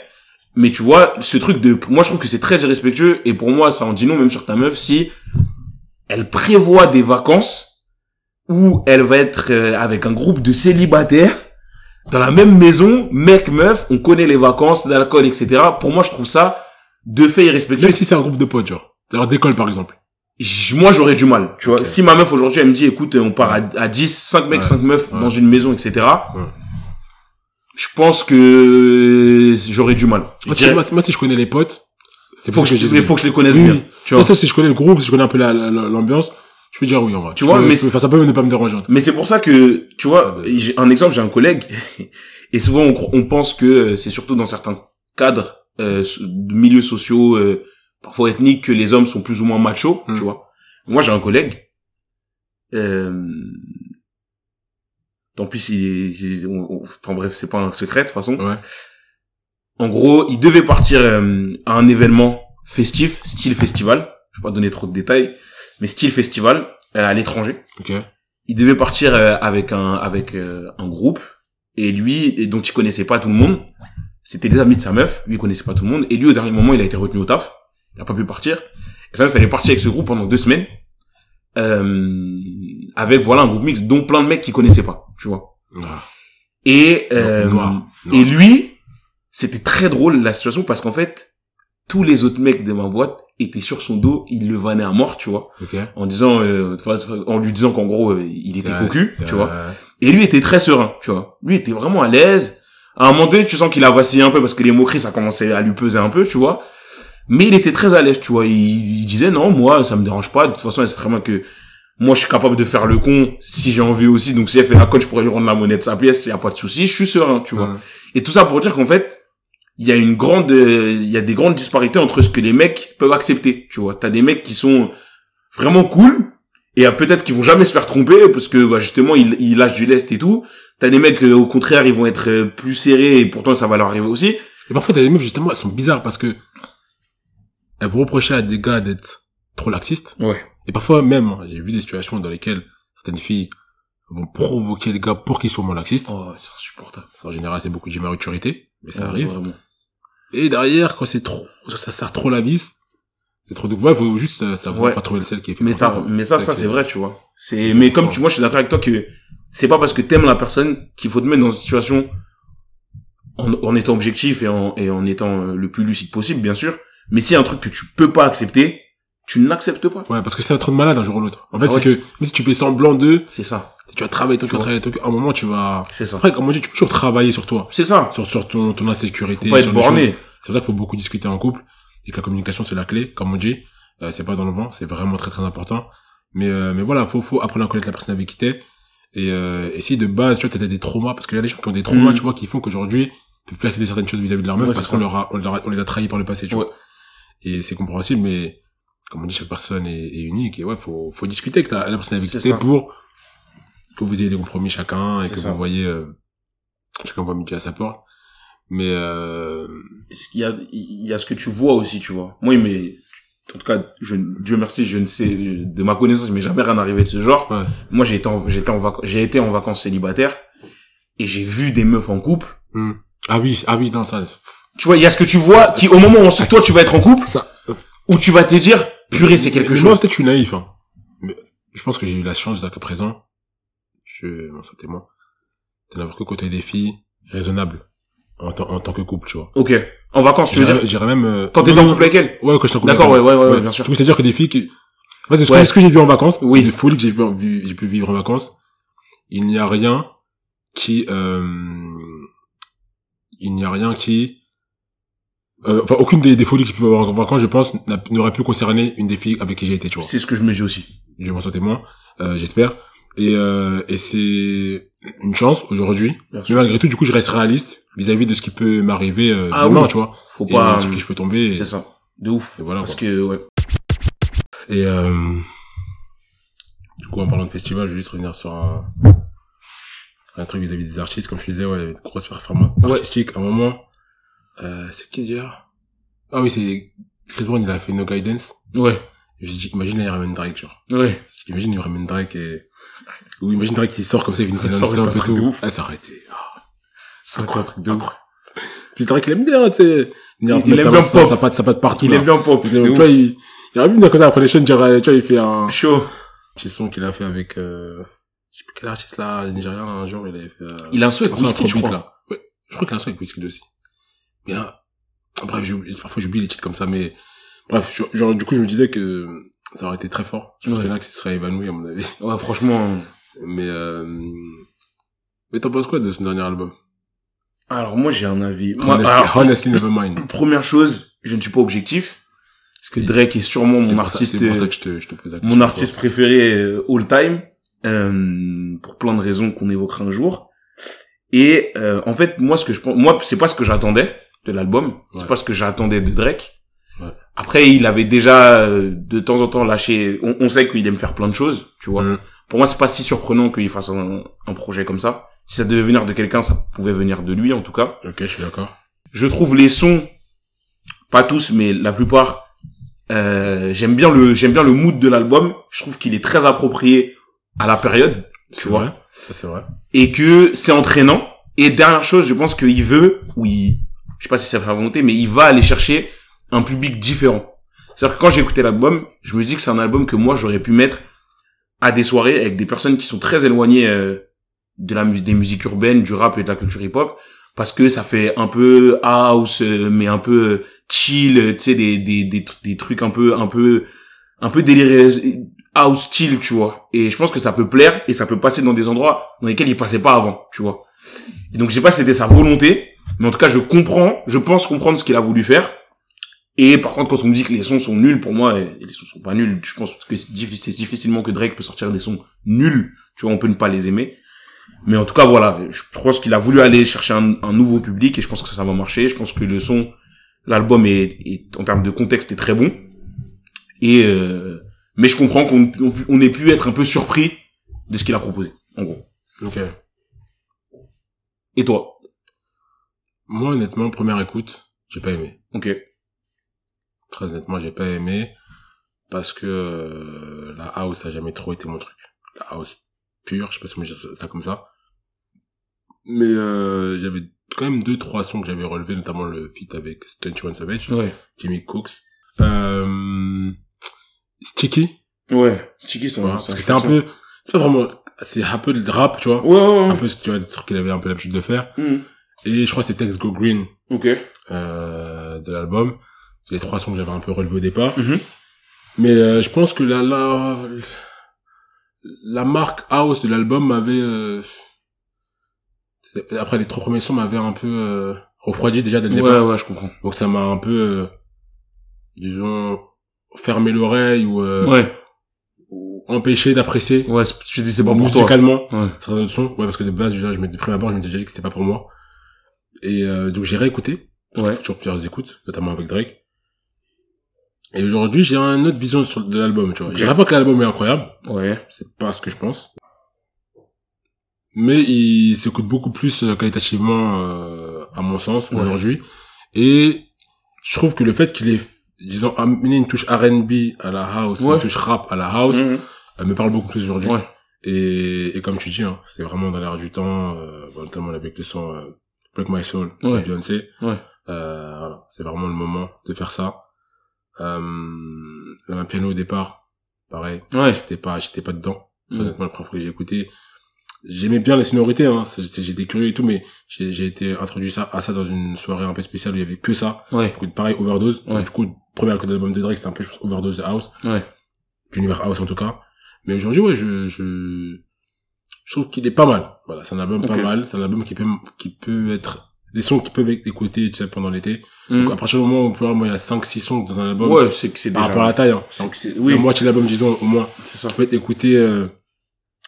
[SPEAKER 1] Mais tu vois, ce truc de, moi, je trouve que c'est très irrespectueux. Et pour moi, ça en dit non, même sur ta meuf, si elle prévoit des vacances où elle va être euh, avec un groupe de célibataires dans la même maison, mec, meuf, on connaît les vacances, l'alcool, etc. Pour moi, je trouve ça de fait irrespectueux.
[SPEAKER 2] Même si c'est un groupe de potes, genre. Alors d'école, par exemple.
[SPEAKER 1] Moi, j'aurais du mal, tu vois. Si ma meuf aujourd'hui, elle me dit, écoute, on part à, à 10, 5 mecs,
[SPEAKER 2] Ouais.
[SPEAKER 1] 5 meufs
[SPEAKER 2] Ouais.
[SPEAKER 1] dans une maison, etc.
[SPEAKER 2] Ouais.
[SPEAKER 1] Je pense que j'aurais du mal. Dirais-
[SPEAKER 2] moi, si je connais les potes, c'est
[SPEAKER 1] faut que je,
[SPEAKER 2] que
[SPEAKER 1] faut que je les connaisse
[SPEAKER 2] Oui,
[SPEAKER 1] bien,
[SPEAKER 2] oui.
[SPEAKER 1] tu vois.
[SPEAKER 2] ça, si je connais le groupe, si je connais un peu la- la- la- l'ambiance, je peux dire oui, en vrai.
[SPEAKER 1] Tu vois,
[SPEAKER 2] peux-
[SPEAKER 1] mais
[SPEAKER 2] peux- enfin, ça peut ne pas me déranger.
[SPEAKER 1] Mais c'est pour ça que, tu vois, j'ai un exemple, j'ai un collègue, et souvent on, pense que euh, c'est surtout dans certains cadres, euh, de milieux sociaux, euh, parfois ethniques, que les hommes sont plus ou moins machos,
[SPEAKER 2] Hmm.
[SPEAKER 1] tu vois. Moi, j'ai un collègue, euh, tant pis s'il est, enfin bref, c'est pas un secret de toute façon.
[SPEAKER 2] Ouais.
[SPEAKER 1] En gros, il devait partir euh, à un événement festif, style festival. Je vais pas donner trop de détails, mais style festival euh, à l'étranger
[SPEAKER 2] Ok.
[SPEAKER 1] il devait partir euh, avec un avec euh, un groupe et lui et dont il connaissait pas tout le monde c'était des amis de sa meuf lui il connaissait pas tout le monde et lui au dernier moment il a été retenu au taf il a pas pu partir et sa meuf elle est partie avec ce groupe pendant deux semaines euh, avec voilà un groupe mixte dont plein de mecs qu'il connaissait pas tu vois
[SPEAKER 2] Ah.
[SPEAKER 1] et euh,
[SPEAKER 2] Noir. Noir.
[SPEAKER 1] et lui c'était très drôle la situation parce qu'en fait tous les autres mecs de ma boîte étaient sur son dos ils le vannaient à mort tu vois.
[SPEAKER 2] Ok.
[SPEAKER 1] en disant euh, en lui disant qu'en gros euh, il était cocu tu vois. et lui était très serein tu vois. Lui était vraiment à l'aise. À un moment donné tu sens qu'il a vacillé un peu parce que les moqueries ça commençait à lui peser un peu tu vois. Mais il était très à l'aise tu vois. Il, il disait non moi ça me dérange pas. De toute façon c'est très bien que moi je suis capable de faire le con si j'ai envie aussi. Donc si elle fait la conne je pourrais lui rendre la monnaie de sa pièce y a pas de souci je suis serein tu vois.
[SPEAKER 2] Ouais.
[SPEAKER 1] et tout ça pour dire qu'en fait, il y a une grande, euh, il y a des grandes disparités entre ce que les mecs peuvent accepter. Tu vois, t'as des mecs qui sont vraiment cool et peut-être qu'ils vont jamais se faire tromper parce que bah, justement ils, ils lâchent du lest et tout. T'as des mecs euh, au contraire ils vont être euh, plus serrés et pourtant ça va leur arriver aussi.
[SPEAKER 2] Et parfois, t'as des meufs, justement, elles sont bizarres parce que elles vont reprocher à des gars d'être trop laxistes.
[SPEAKER 1] Ouais.
[SPEAKER 2] Et parfois, même, hein, j'ai vu des situations dans lesquelles certaines filles vont provoquer les gars pour qu'ils soient moins laxistes.
[SPEAKER 1] Oh, c'est insupportable.
[SPEAKER 2] En général, c'est beaucoup d'immaturité, mais ça
[SPEAKER 1] Ouais,
[SPEAKER 2] arrive.
[SPEAKER 1] Vraiment.
[SPEAKER 2] Et derrière, quand c'est trop, ça, sert trop la vis, c'est trop de il faut juste ça, ça
[SPEAKER 1] Ouais.
[SPEAKER 2] pas trouver le sel qui est fait
[SPEAKER 1] Mais ça, mais ça,
[SPEAKER 2] C'est
[SPEAKER 1] ça c'est vrai, tu vois. C'est, mais comme tu, moi je suis d'accord avec toi que c'est pas parce que t'aimes la personne qu'il faut te mettre dans une situation en, en étant objectif et en, et en étant euh, le plus lucide possible, bien sûr. Mais s'il y a un truc que tu peux pas accepter, tu n'acceptes pas.
[SPEAKER 2] Ouais, parce que c'est trop de malade un jour ou l'autre. En fait,
[SPEAKER 1] Ah
[SPEAKER 2] c'est que, même si tu fais semblant de,
[SPEAKER 1] C'est ça.
[SPEAKER 2] Tu vas travailler, tu vas travailler, à un moment, tu vas,
[SPEAKER 1] C'est ça.
[SPEAKER 2] après, comme on dit, tu peux toujours travailler sur toi.
[SPEAKER 1] C'est ça.
[SPEAKER 2] Sur, sur ton, ton insécurité.
[SPEAKER 1] Faut pas être borné.
[SPEAKER 2] C'est pour ça qu'il faut beaucoup discuter en couple et que la communication c'est la clé, comme on dit. Euh, c'est pas dans le vent, c'est vraiment très très important. Mais euh, mais voilà, faut faut apprendre à connaître la personne avec qui t'es. Et, euh, et si de base tu vois t'as des traumas, parce qu'il y a des gens qui ont des traumas,
[SPEAKER 1] Mhm.
[SPEAKER 2] tu vois, qui font qu'aujourd'hui peuvent plus accepter certaines choses vis-à-vis de leur meuf
[SPEAKER 1] Ouais,
[SPEAKER 2] parce qu'on leur a, on, leur a- on les a trahis par le passé, tu
[SPEAKER 1] Ouais.
[SPEAKER 2] vois. Et c'est compréhensible, mais comme on dit, chaque personne est, est unique et ouais, faut faut discuter avec la, la personne avec qui t'es pour que vous ayez des compromis chacun et que
[SPEAKER 1] ça.
[SPEAKER 2] vous voyez euh, chacun voit midi à sa porte. Mais euh,
[SPEAKER 1] Il y a, il y a ce que tu vois aussi, tu vois. Moi, mais, en tout cas, je, Dieu merci, je ne sais, de ma connaissance, m'est jamais rien arrivé de ce genre.
[SPEAKER 2] ouais.
[SPEAKER 1] Moi, j'ai été en, j'étais en vacances, j'ai été en vacances célibataires et j'ai vu des meufs en couple.
[SPEAKER 2] Hmm. Ah oui, ah oui, non, ça.
[SPEAKER 1] Tu vois, il y a ce que tu vois qui, au moment où ensuite toi tu vas être en couple,
[SPEAKER 2] ça
[SPEAKER 1] où tu vas te dire, purée, c'est quelque
[SPEAKER 2] Mais Moi,
[SPEAKER 1] chose.
[SPEAKER 2] peut-être, je suis naïf, hein. Mais je pense que j'ai eu la chance jusqu'à présent. Je, bon, ça témoin. De n'avoir que côté des filles raisonnables. En, tant- en tant que couple, tu vois.
[SPEAKER 1] Ok. En vacances, tu veux dire
[SPEAKER 2] J'irais même... euh,
[SPEAKER 1] Quand t'es
[SPEAKER 2] non,
[SPEAKER 1] en couple avec elle
[SPEAKER 2] Ouais, quand j'étais en couple.
[SPEAKER 1] D'accord, ouais, ouais, ouais, ouais, bien sûr.
[SPEAKER 2] C'est-à-dire que des filles qui... En fait, ce,
[SPEAKER 1] Ouais.
[SPEAKER 2] que, j'ai vu en vacances,
[SPEAKER 1] Oui.
[SPEAKER 2] des folies que j'ai pu, vu- j'ai pu vivre en vacances, il n'y a rien qui... Euh, il n'y a rien qui... euh, Enfin, aucune des, des folies que j'ai pu avoir en vacances, je pense, n'a- n'aurait pu concerner une des filles avec qui j'ai été, tu vois.
[SPEAKER 1] C'est ce que je me dis aussi.
[SPEAKER 2] je m'en sens témoin, euh, j'espère. Et, euh, et c'est une chance aujourd'hui. Mais malgré tout, du coup, je reste réaliste vis-à-vis de ce qui peut m'arriver euh,
[SPEAKER 1] Ah
[SPEAKER 2] demain,
[SPEAKER 1] oui.
[SPEAKER 2] tu vois.
[SPEAKER 1] Faut
[SPEAKER 2] Et
[SPEAKER 1] pas...
[SPEAKER 2] sur qui je peux tomber.
[SPEAKER 1] C'est ça. De ouf.
[SPEAKER 2] et voilà.
[SPEAKER 1] Parce
[SPEAKER 2] quoi.
[SPEAKER 1] que, ouais.
[SPEAKER 2] Et euh, du coup, en parlant de festival, je vais juste revenir sur un, un truc vis-à-vis des artistes. Comme je disais, ouais, il y avait une grosse performance
[SPEAKER 1] Ouais.
[SPEAKER 2] artistique. À un moment, euh, c'est qui dire Ah oui, c'est Chris Brown, il a fait No Guidance.
[SPEAKER 1] Ouais.
[SPEAKER 2] Je dis, imagine, là, il ramène Drake, genre.
[SPEAKER 1] Ouais.
[SPEAKER 2] Imagine, il ramène Drake et... Ou imagine Drake qui sort comme ça, il vient nous faire
[SPEAKER 1] Ça un truc
[SPEAKER 2] tout.
[SPEAKER 1] de ouf.
[SPEAKER 2] Ah, ça aurait ah,
[SPEAKER 1] Ça un truc de ouf.
[SPEAKER 2] Puis Drake, il aime bien, tu sais.
[SPEAKER 1] Il- il aime bien pop.
[SPEAKER 2] Sa patte, sa patte partout,
[SPEAKER 1] Il est bien pop. De ouf.
[SPEAKER 2] vois, il, il aurait pu venir comme ça après les chaînes, tu vois, il fait un
[SPEAKER 1] Chaud.
[SPEAKER 2] petit son qu'il a fait avec, euh, je sais plus quel artiste là, nigérien, un jour, il avait fait, euh,
[SPEAKER 1] Il a un
[SPEAKER 2] un
[SPEAKER 1] avec
[SPEAKER 2] son
[SPEAKER 1] Wizkid, je crois.
[SPEAKER 2] là. Ouais. Je crois qu'il a un son avec Wizkid aussi. Mais là, bref, parfois j'oublie les titres comme ça, mais, bref, je- genre, du coup, je me disais que ça aurait été très fort. Je pense
[SPEAKER 1] Ouais.
[SPEAKER 2] qu'il y en a qui se seraient évanouis, à mon avis.
[SPEAKER 1] Ouais, franchement.
[SPEAKER 2] Mais, euh, mais t'en penses quoi de ce dernier album?
[SPEAKER 1] Alors, moi, j'ai un avis. Moi,
[SPEAKER 2] Honestly,
[SPEAKER 1] alors,
[SPEAKER 2] honestly, Nevermind.
[SPEAKER 1] première chose, je ne suis pas objectif. Parce que Drake est sûrement mon
[SPEAKER 2] ça-
[SPEAKER 1] artiste,
[SPEAKER 2] C'est pour ça
[SPEAKER 1] euh,
[SPEAKER 2] que je te, je te pose
[SPEAKER 1] mon artiste préféré euh, all time, euh, pour plein de raisons qu'on évoquera un jour. Et euh, en fait, moi, ce que je pense, moi, c'est pas ce que j'attendais de l'album, c'est
[SPEAKER 2] Ouais.
[SPEAKER 1] pas ce que j'attendais de Drake. Après, il avait déjà euh, de temps en temps lâché. On, on sait qu'il aime faire plein de choses, tu vois.
[SPEAKER 2] Mm.
[SPEAKER 1] Pour moi, c'est pas si surprenant qu'il fasse un, un projet comme ça. Si ça devait venir de quelqu'un, ça pouvait venir de lui, en tout cas.
[SPEAKER 2] Ok, je suis d'accord.
[SPEAKER 1] Je trouve les sons, pas tous, mais la plupart, euh, j'aime bien le, j'aime bien le mood de l'album. Je trouve qu'il est très approprié à la période, tu
[SPEAKER 2] C'est
[SPEAKER 1] vois,
[SPEAKER 2] vrai. Ça, c'est vrai.
[SPEAKER 1] et que c'est entraînant. Et dernière chose, je pense qu'il veut, ou il, je sais pas si c'est sa volonté, mais il va aller chercher un public différent. C'est-à-dire que quand j'ai écouté l'album, je me dis que c'est un album que moi j'aurais pu mettre à des soirées avec des personnes qui sont très éloignées euh, de la des musiques urbaines, du rap et de la culture hip-hop, parce que ça fait un peu house, euh, mais un peu euh, chill, tu sais, des, des, des, des trucs un peu, un peu, un peu délirés, euh, house chill, tu vois. Et je pense que ça peut plaire et ça peut passer dans des endroits dans lesquels il passait pas avant, tu vois. Et donc je sais pas si c'était sa volonté, mais en tout cas je comprends, je pense comprendre ce qu'il a voulu faire. Et par contre, quand on me dit que les sons sont nuls, pour moi, et les sons sont pas nuls. Je pense que c'est diffi- c'est difficilement que Drake peut sortir des sons nuls. Tu vois, on peut ne pas les aimer. Mais en tout cas, voilà, je pense qu'il a voulu aller chercher un, un nouveau public et je pense que ça va marcher. Je pense que le son, l'album est, est, en termes de contexte, est très bon. Et euh, mais je comprends qu'on on, on ait pu être un peu surpris de ce qu'il a proposé, en gros.
[SPEAKER 2] Ok.
[SPEAKER 1] Et toi?
[SPEAKER 2] Moi, honnêtement, première écoute, j'ai pas aimé.
[SPEAKER 1] Ok.
[SPEAKER 2] Très honnêtement, j'ai pas aimé parce que euh, la house a jamais trop été mon truc. La house pure, je sais pas si on dire ça comme ça. Mais euh, avait quand même deux trois sons que j'avais relevés, notamment le feat avec 21 Savage,
[SPEAKER 1] Ouais.
[SPEAKER 2] Jimmy Cooks. Euh, Sticky,
[SPEAKER 1] Ouais. Sticky, ça.
[SPEAKER 2] voilà,
[SPEAKER 1] ça-
[SPEAKER 2] parce que c'était un peu, c'est pas vraiment, c'est un peu de rap, tu vois,
[SPEAKER 1] Ouais, ouais,
[SPEAKER 2] un
[SPEAKER 1] ouais.
[SPEAKER 2] peu ce tu vois, des trucs qu'il avait un peu l'habitude de faire.
[SPEAKER 1] Mhm.
[SPEAKER 2] Et je crois que c'était Tex Go Green
[SPEAKER 1] Ok.
[SPEAKER 2] euh, de l'album. C'est les trois sons que j'avais un peu relevés au départ.
[SPEAKER 1] Mhm.
[SPEAKER 2] Mais euh, je pense que la la la marque house de l'album m'avait euh, après les trois premiers sons m'avaient un peu euh, refroidi déjà dès le
[SPEAKER 1] Ouais,
[SPEAKER 2] départ.
[SPEAKER 1] ouais, je comprends.
[SPEAKER 2] Donc ça m'a un peu euh, disons fermé l'oreille ou, euh,
[SPEAKER 1] Ouais.
[SPEAKER 2] ou empêché d'apprécier
[SPEAKER 1] Ouais, je dis c'est pas pour toi.
[SPEAKER 2] musicalement
[SPEAKER 1] Ouais.
[SPEAKER 2] certains sons. Ouais parce que de base déjà je me de prime abord je m'étais déjà dit que c'était pas pour moi. Et euh, donc j'ai réécouté
[SPEAKER 1] Ouais.
[SPEAKER 2] toujours plusieurs écoutes, notamment avec Drake. Et aujourd'hui, j'ai une autre vision sur, de l'album, tu vois.
[SPEAKER 1] Ok.
[SPEAKER 2] Je dirais pas que l'album est incroyable,
[SPEAKER 1] Ouais.
[SPEAKER 2] c'est pas ce que je pense. Mais il s'écoute beaucoup plus euh, qualitativement, euh, à mon sens,
[SPEAKER 1] Ouais.
[SPEAKER 2] aujourd'hui. Et je trouve que le fait qu'il ait, disons, amené une touche R&B à la house,
[SPEAKER 1] Ouais.
[SPEAKER 2] une touche rap à la house,
[SPEAKER 1] Mhm.
[SPEAKER 2] elle me parle beaucoup plus aujourd'hui.
[SPEAKER 1] Ouais.
[SPEAKER 2] Et, et comme tu dis, hein, c'est vraiment dans l'air du temps, euh, bon, notamment avec le son euh, Break My Soul de Beyoncé.
[SPEAKER 1] Ouais.
[SPEAKER 2] Euh, voilà, c'est vraiment le moment de faire ça. Euh, le piano au départ, pareil,
[SPEAKER 1] Ouais.
[SPEAKER 2] j'étais pas, j'étais pas dedans.
[SPEAKER 1] Mhm.
[SPEAKER 2] Honnêtement, la première fois que j'ai écouté, j'aimais bien les sonorités, hein. J'étais curieux et tout, mais j'ai j'ai été introduit ça, à ça dans une soirée un peu spéciale où il y avait que ça.
[SPEAKER 1] Ouais.
[SPEAKER 2] Du coup, pareil, Overdose.
[SPEAKER 1] Ouais.
[SPEAKER 2] Du coup, premier album de Drake, c'était un peu je pense, Overdose de House.
[SPEAKER 1] Ouais.
[SPEAKER 2] D'univers House en tout cas. Mais aujourd'hui, ouais, je, je, je trouve qu'il est pas mal. Voilà, c'est un album pas mal. C'est un album qui peut, qui peut être, des sons qui peuvent être écoutés, tu sais, pendant l'été.
[SPEAKER 1] Hmm.
[SPEAKER 2] Donc, à partir du moment où, moi, il y a 5-6 sons dans un album.
[SPEAKER 1] Ouais, c'est que c'est
[SPEAKER 2] Par
[SPEAKER 1] déjà...
[SPEAKER 2] rapport à la taille, hein.
[SPEAKER 1] c'est que c'est-
[SPEAKER 2] Oui.
[SPEAKER 1] Oui,
[SPEAKER 2] La moitié de l'album, disons, au moins,
[SPEAKER 1] c'est ça.
[SPEAKER 2] qui peut être écouté, euh,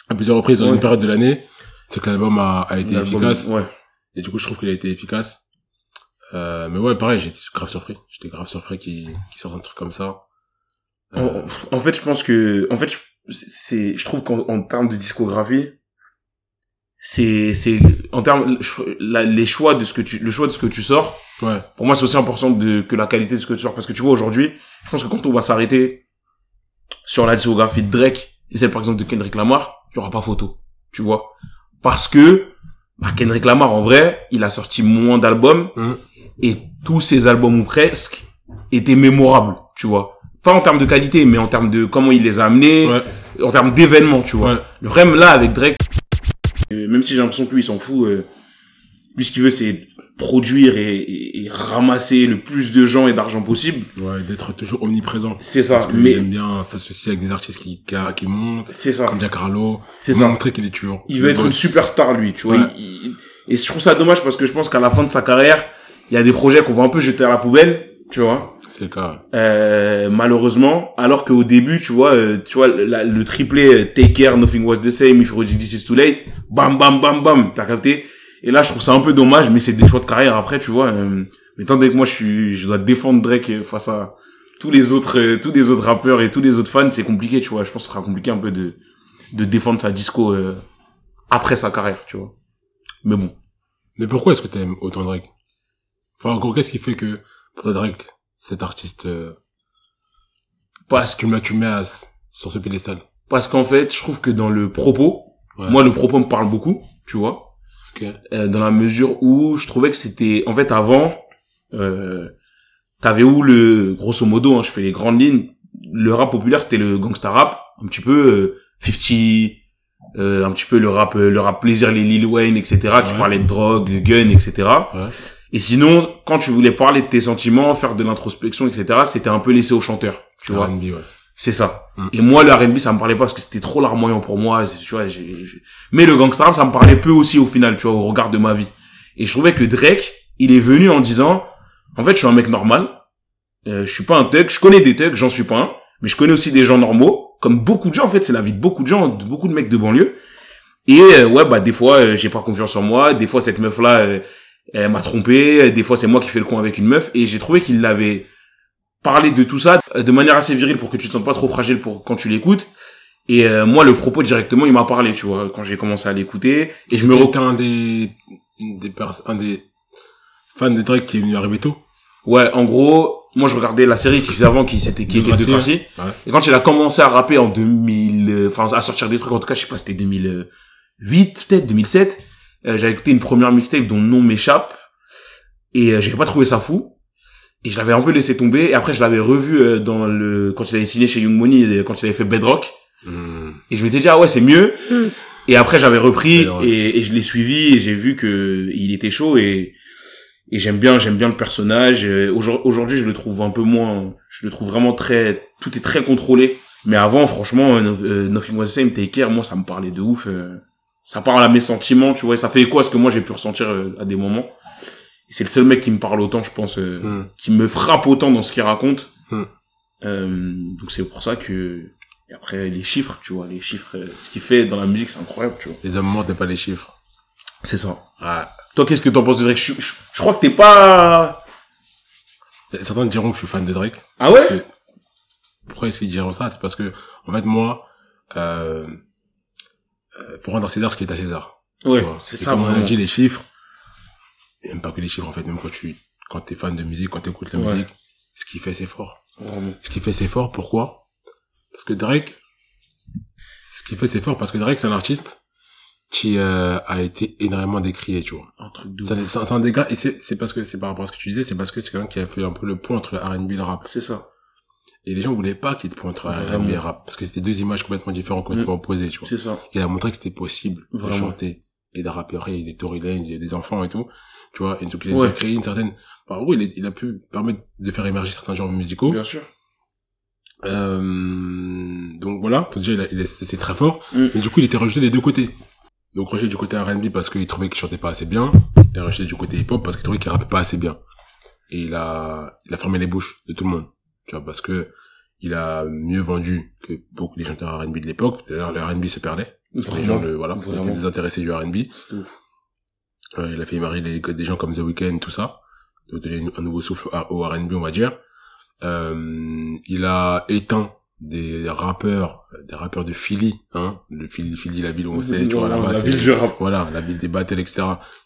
[SPEAKER 2] à plusieurs reprises dans
[SPEAKER 1] Ouais.
[SPEAKER 2] une période de l'année. C'est que l'album a, a été
[SPEAKER 1] L'album,
[SPEAKER 2] efficace.
[SPEAKER 1] Ouais.
[SPEAKER 2] Et du coup, je trouve qu'il a été efficace. Euh, mais ouais, pareil, j'étais grave surpris. J'étais grave surpris qu'il, qu'il sorte un truc comme ça. Euh,
[SPEAKER 1] En, en fait, je pense que, en fait, je- c'est, je trouve qu'en en termes de discographie, c'est, c'est, en termes, la- les choix de ce que tu, le choix de ce que tu sors,
[SPEAKER 2] ouais.
[SPEAKER 1] pour moi, c'est aussi important de, que la qualité de ce que tu sors. Parce que tu vois, aujourd'hui, je pense que quand on va s'arrêter sur la discographie de Drake et celle, par exemple, de Kendrick Lamar, il y aura pas photo. Tu vois? Parce que, bah, Kendrick Lamar, en vrai, il a sorti moins d'albums
[SPEAKER 2] Hum.
[SPEAKER 1] et tous ses albums ou presque étaient mémorables, tu vois. Pas en termes de qualité, mais en termes de comment il les a amenés,
[SPEAKER 2] Ouais.
[SPEAKER 1] en termes d'événements, tu vois.
[SPEAKER 2] Ouais.
[SPEAKER 1] Le problème là avec Drake, même si j'ai l'impression que lui il s'en fout, euh, lui ce qu'il veut c'est produire et, et- et ramasser le plus de gens et d'argent possible.
[SPEAKER 2] Ouais, d'être toujours omniprésent.
[SPEAKER 1] C'est ça,
[SPEAKER 2] Parce que
[SPEAKER 1] mais
[SPEAKER 2] j'aime bien s'associer avec des artistes qui, qui, qui montent,
[SPEAKER 1] c'est ça,
[SPEAKER 2] comme Jack Harlow.
[SPEAKER 1] c'est ça.
[SPEAKER 2] Montrer qu'il est toujours.
[SPEAKER 1] Il veut être une superstar lui, tu vois.
[SPEAKER 2] Ouais.
[SPEAKER 1] Il- il- et je trouve ça dommage parce que je pense qu'à la fin de sa carrière, il y a des projets qu'on va un peu jeter à la poubelle, tu vois.
[SPEAKER 2] C'est le cas.
[SPEAKER 1] Euh, malheureusement, alors qu'au début, tu vois, euh, tu vois, la- le triplé euh, Take Care, Nothing Was the Same, If You This Is Too Late, bam, bam, bam, bam, t'as capté Et là, je trouve ça un peu dommage, mais c'est des choix de carrière après, tu vois. Euh, mais tant que moi, je suis, je dois défendre Drake face à tous les autres, tous les autres rappeurs et tous les autres fans, c'est compliqué, tu vois. Je pense que ce sera compliqué un peu de, de défendre sa disco après sa carrière, tu vois. Mais bon.
[SPEAKER 2] Mais pourquoi est-ce que t'aimes autant Drake? Enfin, en gros, qu'est-ce qui fait que, Drake, cet artiste, euh,
[SPEAKER 1] Parce
[SPEAKER 2] mets, tu mets à- sur ce pédestal
[SPEAKER 1] Parce qu'en fait, je trouve que dans le propos,
[SPEAKER 2] Ouais.
[SPEAKER 1] moi, le propos me parle beaucoup, tu vois.
[SPEAKER 2] Ok.
[SPEAKER 1] Euh, dans la mesure où je trouvais que c'était en fait avant euh, t'avais où le grosso modo hein, je fais les grandes lignes le rap populaire c'était le gangsta rap un petit peu euh, 50 euh, un petit peu le rap euh, le rap plaisir les Lil Wayne etc qui
[SPEAKER 2] Ouais.
[SPEAKER 1] parlaient de drogue de gun etc
[SPEAKER 2] Ouais.
[SPEAKER 1] Et sinon quand tu voulais parler de tes sentiments faire de l'introspection etc c'était un peu laissé au chanteur tu vois
[SPEAKER 2] R&B, ouais.
[SPEAKER 1] c'est ça.
[SPEAKER 2] Mm.
[SPEAKER 1] Et moi, le R&B, ça me parlait pas parce que c'était trop larmoyant pour moi. Tu vois, j'ai, j'ai- Mais le gangsta rap, ça me parlait peu aussi au final, tu vois, au regard de ma vie. Et je trouvais que Drake, il est venu en disant, en fait, je suis un mec normal. Euh, je suis pas un thug. Je connais des thugs, j'en suis pas un. Mais je connais aussi des gens normaux. Comme beaucoup de gens, en fait, c'est la vie de beaucoup de gens, de beaucoup de mecs de banlieue. Et euh, ouais, bah des fois, euh, j'ai pas confiance en moi. Des fois, cette meuf-là, euh, elle m'a trompé. Des fois, c'est moi qui fais le con avec une meuf. Et j'ai trouvé qu'il l'avait parler de tout ça euh, de manière assez virile pour que tu te sentes pas trop fragile pour quand tu l'écoutes. Et euh, moi, le propos directement, il m'a parlé, tu vois, quand j'ai commencé à l'écouter. Et je me re...
[SPEAKER 2] un des, une des pers- un des fans de Drake qui est venu arriver tôt.
[SPEAKER 1] ouais, en gros, moi je regardais la série qui faisait avant, qui c'était qui était
[SPEAKER 2] Degrassi,
[SPEAKER 1] de
[SPEAKER 2] ouais.
[SPEAKER 1] Et quand il a commencé à rapper en 2000, euh, enfin à sortir des trucs, en tout cas, je sais pas, c'était 2008 peut-être, 2007. Euh, j'avais écouté une première mixtape dont le nom m'échappe et euh, j'avais pas trouvé ça fou. Et je l'avais un peu laissé tomber. Et après, je l'avais revu euh, dans le quand il avait signé chez Young Money, quand il avait fait Bedrock.
[SPEAKER 2] Hmm.
[SPEAKER 1] Et je m'étais dit, ah ouais, c'est mieux. Et après, j'avais repris et, et je l'ai suivi et j'ai vu que il était chaud et, et j'aime bien, j'aime bien le personnage. Euh, aujourd- Aujourd'hui, je le trouve un peu moins, je le trouve vraiment très, tout est très contrôlé. Mais avant, franchement, euh, euh, Nothing Was the Same, Take Care, moi, ça me parlait de ouf. Ça parle à mes sentiments, tu vois, et ça fait écho à ce que moi j'ai pu ressentir euh, à des moments. C'est le seul mec qui me parle autant, je pense, euh,
[SPEAKER 2] Hmm.
[SPEAKER 1] qui me frappe autant dans ce qu'il raconte.
[SPEAKER 2] Hmm.
[SPEAKER 1] Euh, donc c'est pour ça que et après les chiffres, tu vois, les chiffres, ce qu'il fait dans la musique, c'est incroyable, tu vois.
[SPEAKER 2] Les morts, t'es pas les chiffres.
[SPEAKER 1] C'est ça.
[SPEAKER 2] Ouais.
[SPEAKER 1] Toi, qu'est-ce que t'en penses de Drake? Je, je, je crois que t'es pas.
[SPEAKER 2] Certains diront que je suis fan de Drake.
[SPEAKER 1] Ah ouais?
[SPEAKER 2] Que- pourquoi est-ce qu'ils diront ça? C'est parce que, en fait, moi, euh, pour rendre à César ce qui est à César. Vois.
[SPEAKER 1] c'est ça.
[SPEAKER 2] Comme on a dit, les chiffres, et même pas que les chiffres, en fait, même quand tu, quand t'es fan de musique, quand t'écoutes la
[SPEAKER 1] Ouais.
[SPEAKER 2] musique, ce qui fait, c'est fort.
[SPEAKER 1] Vraiment.
[SPEAKER 2] Ce qui fait, c'est fort, pourquoi? Parce que Drake, ce qui fait, c'est fort, parce que Drake, c'est un artiste qui euh, a été énormément décrié, tu vois.
[SPEAKER 1] Un truc de.
[SPEAKER 2] C'est un- gars, et c'est c'est parce que, c'est par rapport à ce que tu disais, c'est parce que c'est quelqu'un qui a fait un peu le point entre le R&B et le rap.
[SPEAKER 1] C'est ça.
[SPEAKER 2] Et les gens voulaient pas qu'il y ait de point entre R&B
[SPEAKER 1] Vraiment.
[SPEAKER 2] et rap. Parce que c'était deux images complètement différentes, complètement opposées, tu vois.
[SPEAKER 1] C'est ça.
[SPEAKER 2] Il a montré que c'était possible de
[SPEAKER 1] Vraiment.
[SPEAKER 2] chanter et de rapper. Il y a des Tory Lanez, il y a des enfants et tout. Tu vois, et donc il a
[SPEAKER 1] Ouais.
[SPEAKER 2] créé une certaine, enfin, en gros, il, a pu permettre de faire émerger certains genres musicaux.
[SPEAKER 1] Bien sûr.
[SPEAKER 2] Euh, donc voilà, déjà il, a- il est, c'est très fort.
[SPEAKER 1] Mm.
[SPEAKER 2] Mais du coup, il était rejeté des deux côtés. Donc rejeté du côté R&B parce qu'il trouvait qu'il chantait pas assez bien, et rejeté du côté hip-hop parce qu'il trouvait qu'il rappait pas assez bien. Et il a, il a fermé les bouches de tout le monde. Tu vois, parce que il a mieux vendu que beaucoup des chanteurs R&B de l'époque. C'est-à-dire le R&B se perdait. Les gens, le, voilà, étaient désintéressés du R&B.
[SPEAKER 1] C'est.
[SPEAKER 2] Euh, il a fait émerger des, des gens comme The Weeknd, tout ça. De donner un nouveau souffle au R&B, on va dire. Euh, il a éteint des rappeurs, des rappeurs de Philly, hein, de Philly, Philly, la ville où on sait, tu vois, là-bas,
[SPEAKER 1] la
[SPEAKER 2] c'est-
[SPEAKER 1] ville du rap.
[SPEAKER 2] voilà, la ville des battles, etc.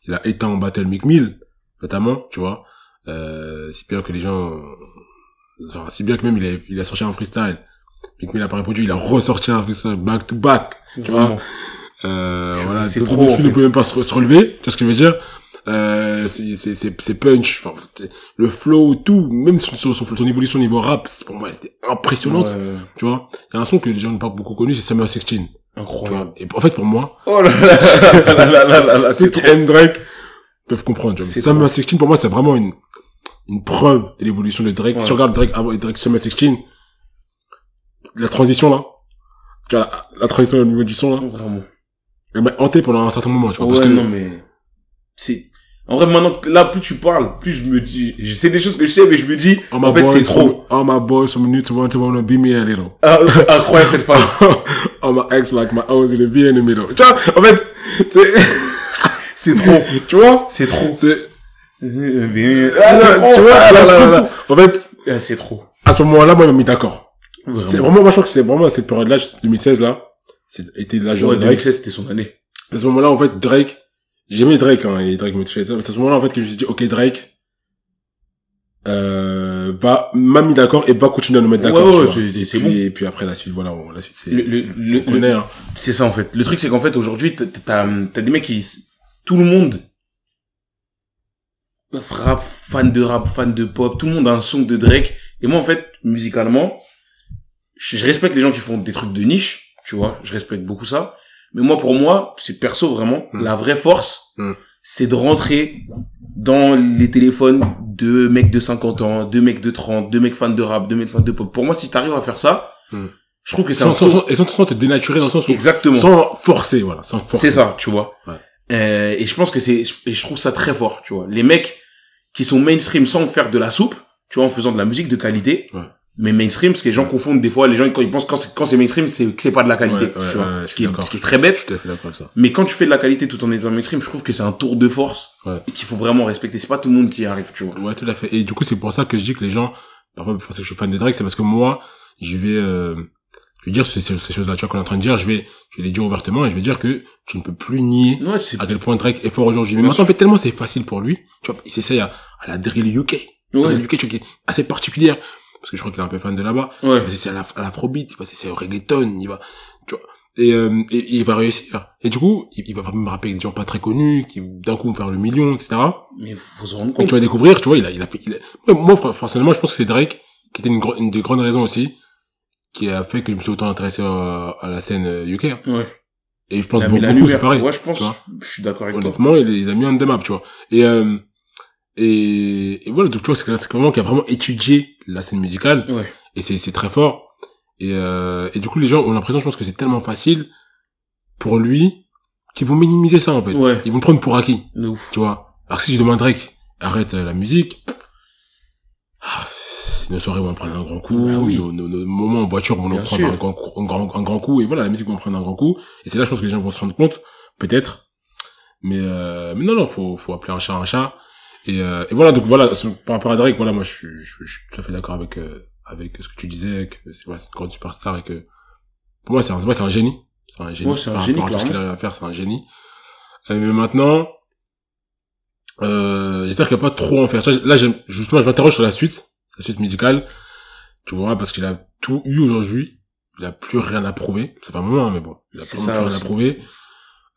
[SPEAKER 2] Il a éteint en battle Mick Mill, notamment, tu vois, euh, si bien que les gens, enfin, si bien que même il a, il a sorti un freestyle. Mick Mill a pas répondu, il a ressorti un freestyle back to back, tu vois. Euh, voilà,
[SPEAKER 1] c'est trop, en
[SPEAKER 2] Buffi ne peut même pas se, se relever, tu vois ce que je veux dire euh, c'est c'est c'est c'est punch enfin le flow tout même sur son évolution au niveau rap c'est- pour moi elle était impressionnante
[SPEAKER 1] Ouais,
[SPEAKER 2] tu vois il y a un son que les gens n'ont pas beaucoup connu c'est 16 tu
[SPEAKER 1] Incroyable.
[SPEAKER 2] et en fait pour moi
[SPEAKER 1] Oh là là là là là là là là,
[SPEAKER 2] ceux
[SPEAKER 1] c'est
[SPEAKER 2] qui
[SPEAKER 1] trop.
[SPEAKER 2] aiment Drake peuvent comprendre tu vois.
[SPEAKER 1] C'est
[SPEAKER 2] Summer 16 pour moi c'est vraiment une une preuve de l'évolution de Drake
[SPEAKER 1] Ouais.
[SPEAKER 2] si on regarde Drake avant et Drake Summer 16 la transition là tu vois la, la transition au niveau du son là
[SPEAKER 1] Vraiment.
[SPEAKER 2] elle m'a hanté pendant un certain moment tu vois
[SPEAKER 1] Ouais,
[SPEAKER 2] parce que
[SPEAKER 1] non, mais, c'est, en vrai, maintenant, là, plus tu parles, plus je me dis, je sais des choses que je sais, mais je me dis,
[SPEAKER 2] my
[SPEAKER 1] en fait, c'est trop.
[SPEAKER 2] All my boys from New Toronto wanna be me a little.
[SPEAKER 1] Ah, euh, incroyable cette phrase.
[SPEAKER 2] all my ex like my always gonna be in the middle. Tu vois, en fait, c'est,
[SPEAKER 1] C'est trop.
[SPEAKER 2] tu vois,
[SPEAKER 1] C'est trop.
[SPEAKER 2] c'est,
[SPEAKER 1] Ah,
[SPEAKER 2] tu
[SPEAKER 1] c'est
[SPEAKER 2] vois,
[SPEAKER 1] là, là, là, là.
[SPEAKER 2] en fait,
[SPEAKER 1] Ah, C'est trop.
[SPEAKER 2] à ce moment-là, moi, il m'a mis d'accord. C'est
[SPEAKER 1] Vraiment.
[SPEAKER 2] moi, je crois que c'est vraiment à cette période-là, 2016, là, c'était l'âge de
[SPEAKER 1] Ouais,
[SPEAKER 2] Drake.
[SPEAKER 1] 2016, c'était son année.
[SPEAKER 2] À ce moment-là, en fait, Drake, j'aimais Drake, hein, et Drake me touchait mais c'est à ce moment-là, en fait, que je me suis dit, ok, Drake, euh, va, m'a mis d'accord et va continuer à nous mettre
[SPEAKER 1] Ouais,
[SPEAKER 2] d'accord.
[SPEAKER 1] ouais,
[SPEAKER 2] vois.
[SPEAKER 1] c'est- bon.
[SPEAKER 2] puis- Et puis après, la suite, voilà, la suite, c'est,
[SPEAKER 1] Le, le, le,
[SPEAKER 2] hein.
[SPEAKER 1] C'est ça en fait. Le truc c'est qu'en fait aujourd'hui t'as t'as des mecs qui tout le monde rap fan de rap fan de pop tout le monde a un son de Drake et moi en fait musicalement je, je respecte les gens qui font des trucs de niche tu vois je respecte beaucoup ça mais moi pour moi c'est perso vraiment
[SPEAKER 2] Mm.
[SPEAKER 1] la vraie force
[SPEAKER 2] Mm.
[SPEAKER 1] c'est de rentrer dans les téléphones de mecs de 50 ans de mecs de 30 de mecs fans de rap de mecs fans de pop pour moi si t'arrives à faire ça
[SPEAKER 2] Mm.
[SPEAKER 1] je trouve que c'est
[SPEAKER 2] sans,
[SPEAKER 1] un
[SPEAKER 2] sans, sans, et sans, sans te dénaturer dans le sens où,
[SPEAKER 1] exactement
[SPEAKER 2] sans forcer, voilà, sans forcer.
[SPEAKER 1] c'est ça, tu vois.
[SPEAKER 2] Ouais.
[SPEAKER 1] Euh, et je pense que c'est, et je trouve ça très fort, tu vois. Les mecs qui sont mainstream sans faire de la soupe, tu vois, en faisant de la musique de qualité.
[SPEAKER 2] Ouais.
[SPEAKER 1] Mais mainstream, parce que les gens confondent des fois, les gens quand ils pensent quand c'est, quand c'est mainstream, c'est que c'est pas de la qualité,
[SPEAKER 2] Ouais, ouais,
[SPEAKER 1] tu vois. ce, qui est, ce qui est très bête.
[SPEAKER 2] Je suis avec ça.
[SPEAKER 1] Mais quand tu fais de la qualité tout en étant mainstream, je trouve que c'est un tour de force
[SPEAKER 2] Ouais.
[SPEAKER 1] et qu'il faut vraiment respecter. C'est pas tout le monde qui arrive, tu vois.
[SPEAKER 2] Ouais, tout à fait. Et du coup, c'est pour ça que je dis que les gens, parfois, parce que je suis fan de Drake, c'est parce que moi, je vais, euh, je vais dire ces, choses-là, tu vois, qu'on est en train de dire, je vais, je vais les dire ouvertement et je vais dire que tu ne peux plus nier
[SPEAKER 1] Ouais, c'est,
[SPEAKER 2] à quel point Drake est fort aujourd'hui. Mais
[SPEAKER 1] Bien
[SPEAKER 2] maintenant, en fait, tellement c'est facile pour lui, tu vois, il s'essaye à, à la drill UK.
[SPEAKER 1] ouais,
[SPEAKER 2] Drill UK, tu vois, qui est assez particulière. Parce que je crois qu'il est un peu fan de là-bas.
[SPEAKER 1] ouais.
[SPEAKER 2] Il va essayer à la- l'afrobeat, il va essayer au reggaeton, il va, tu vois. Et, euh, et, et il va réussir. Et du coup, il, il va me rappeler avec des gens pas très connus, qui d'un coup vont faire le million, etc.
[SPEAKER 1] Mais se rendre
[SPEAKER 2] Et
[SPEAKER 1] compte.
[SPEAKER 2] tu vas découvrir, tu vois, il a, il a fait, il a- moi, personnellement, je pense que c'est Drake, qui était une, une des grandes raisons aussi, qui a fait que je me suis autant intéressé à, à la scène euh, UK. hein.
[SPEAKER 1] Ouais.
[SPEAKER 2] Et je pense
[SPEAKER 1] Il a
[SPEAKER 2] beaucoup, beaucoup, c'est pareil.
[SPEAKER 1] Ouais, je pense, je suis d'accord avec toi.
[SPEAKER 2] Honnêtement, il les a mis on the map, tu vois. Et, euh, et, et voilà, donc tu vois, c'est vraiment qui a vraiment étudié la scène musicale,
[SPEAKER 1] Ouais.
[SPEAKER 2] et c'est, c'est très fort. Et, euh, et du coup, les gens ont l'impression, je pense que c'est tellement facile pour lui, qu'ils vont minimiser ça, en fait.
[SPEAKER 1] Ouais.
[SPEAKER 2] Ils vont prendre pour acquis.
[SPEAKER 1] De ouf.
[SPEAKER 2] Tu vois. Alors que si je demande Drake, arrête euh, la musique, ah, nos soirées vont prendre un grand coup,
[SPEAKER 1] Bah oui.
[SPEAKER 2] nos, nos, nos moments en voiture
[SPEAKER 1] Bien
[SPEAKER 2] prendre
[SPEAKER 1] sûr.
[SPEAKER 2] un grand, coup- un, grand, un grand coup, et voilà, la musique va en prendre un grand coup, et c'est là, je pense que les gens vont se rendre compte, peut-être. Mais, euh, mais non, non, faut, faut appeler un chat un chat. Et, euh, et voilà, donc voilà, par rapport à Drake, voilà, moi, je suis, je, je suis tout à fait d'accord avec, euh, avec ce que tu disais, que c'est voilà, c'est une grande superstar et que, pour moi, c'est un, c'est un génie. C'est un génie.
[SPEAKER 1] Ouais, c'est un
[SPEAKER 2] Par
[SPEAKER 1] génie,
[SPEAKER 2] rapport à tout ce qu'il arrive à faire, c'est un génie. Euh, mais maintenant, euh, j'espère qu'il va pas trop en faire. Là, justement, je m'interroge sur la suite, la suite musicale. Tu vois, parce qu'il a tout eu aujourd'hui. Il a plus rien à prouver. Ça fait un moment, hein, mais bon. Il a
[SPEAKER 1] ça
[SPEAKER 2] plus rien à prouver.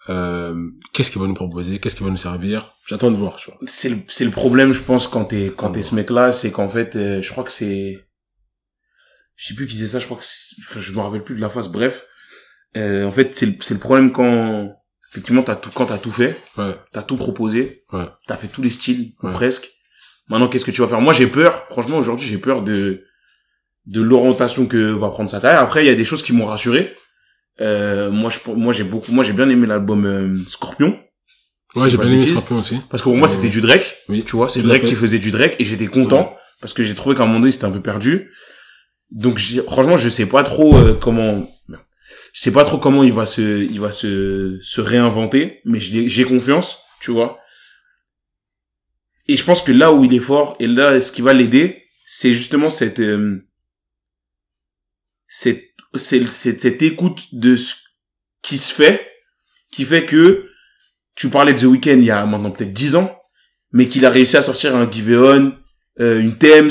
[SPEAKER 2] Euh, qu'est-ce qu'il va nous proposer? Qu'est-ce qu'il va nous servir? J'attends de voir, tu vois.
[SPEAKER 1] c'est le c'est le problème je pense quand t'es quand
[SPEAKER 2] Ah
[SPEAKER 1] t'es ce mec là c'est qu'en fait euh, je crois que c'est je sais plus qui disait ça, je crois que c'est- enfin, je me rappelle plus de la phase, bref. Euh, en fait, c'est le, c'est le problème quand, effectivement, t'as tout, quand t'as tout fait,
[SPEAKER 2] Ouais.
[SPEAKER 1] t'as tout proposé,
[SPEAKER 2] Ouais.
[SPEAKER 1] t'as fait tous les styles, ou presque. Maintenant, qu'est-ce que tu vas faire? Moi, j'ai peur, franchement, aujourd'hui, j'ai peur de, de l'orientation que va prendre sa carrière. Après, il y a des choses qui m'ont rassuré. Euh, moi, je, moi, j'ai beaucoup, moi, j'ai bien aimé l'album euh, Scorpion.
[SPEAKER 2] Ouais, j'ai bien aimé. Scorpion aussi.
[SPEAKER 1] Parce que pour moi,
[SPEAKER 2] Euh,
[SPEAKER 1] c'était du Drake.
[SPEAKER 2] oui.
[SPEAKER 1] Tu vois, c'est Drake qui faisait du Drake et j'étais content
[SPEAKER 2] Ouais.
[SPEAKER 1] parce que j'ai trouvé qu'à un moment donné, c'était un peu perdu. Donc, franchement, je sais pas trop euh, comment, je sais pas trop comment il va se, il va se, se réinventer, mais j'ai confiance, tu vois. Et je pense que là où il est fort et là, ce qui va l'aider, c'est justement cette, euh, cette, cette écoute de ce qui se fait, qui fait que tu parlais de The Weeknd il y a maintenant peut-être 10 ans, mais qu'il a réussi à sortir un Give It On, euh, une Thames,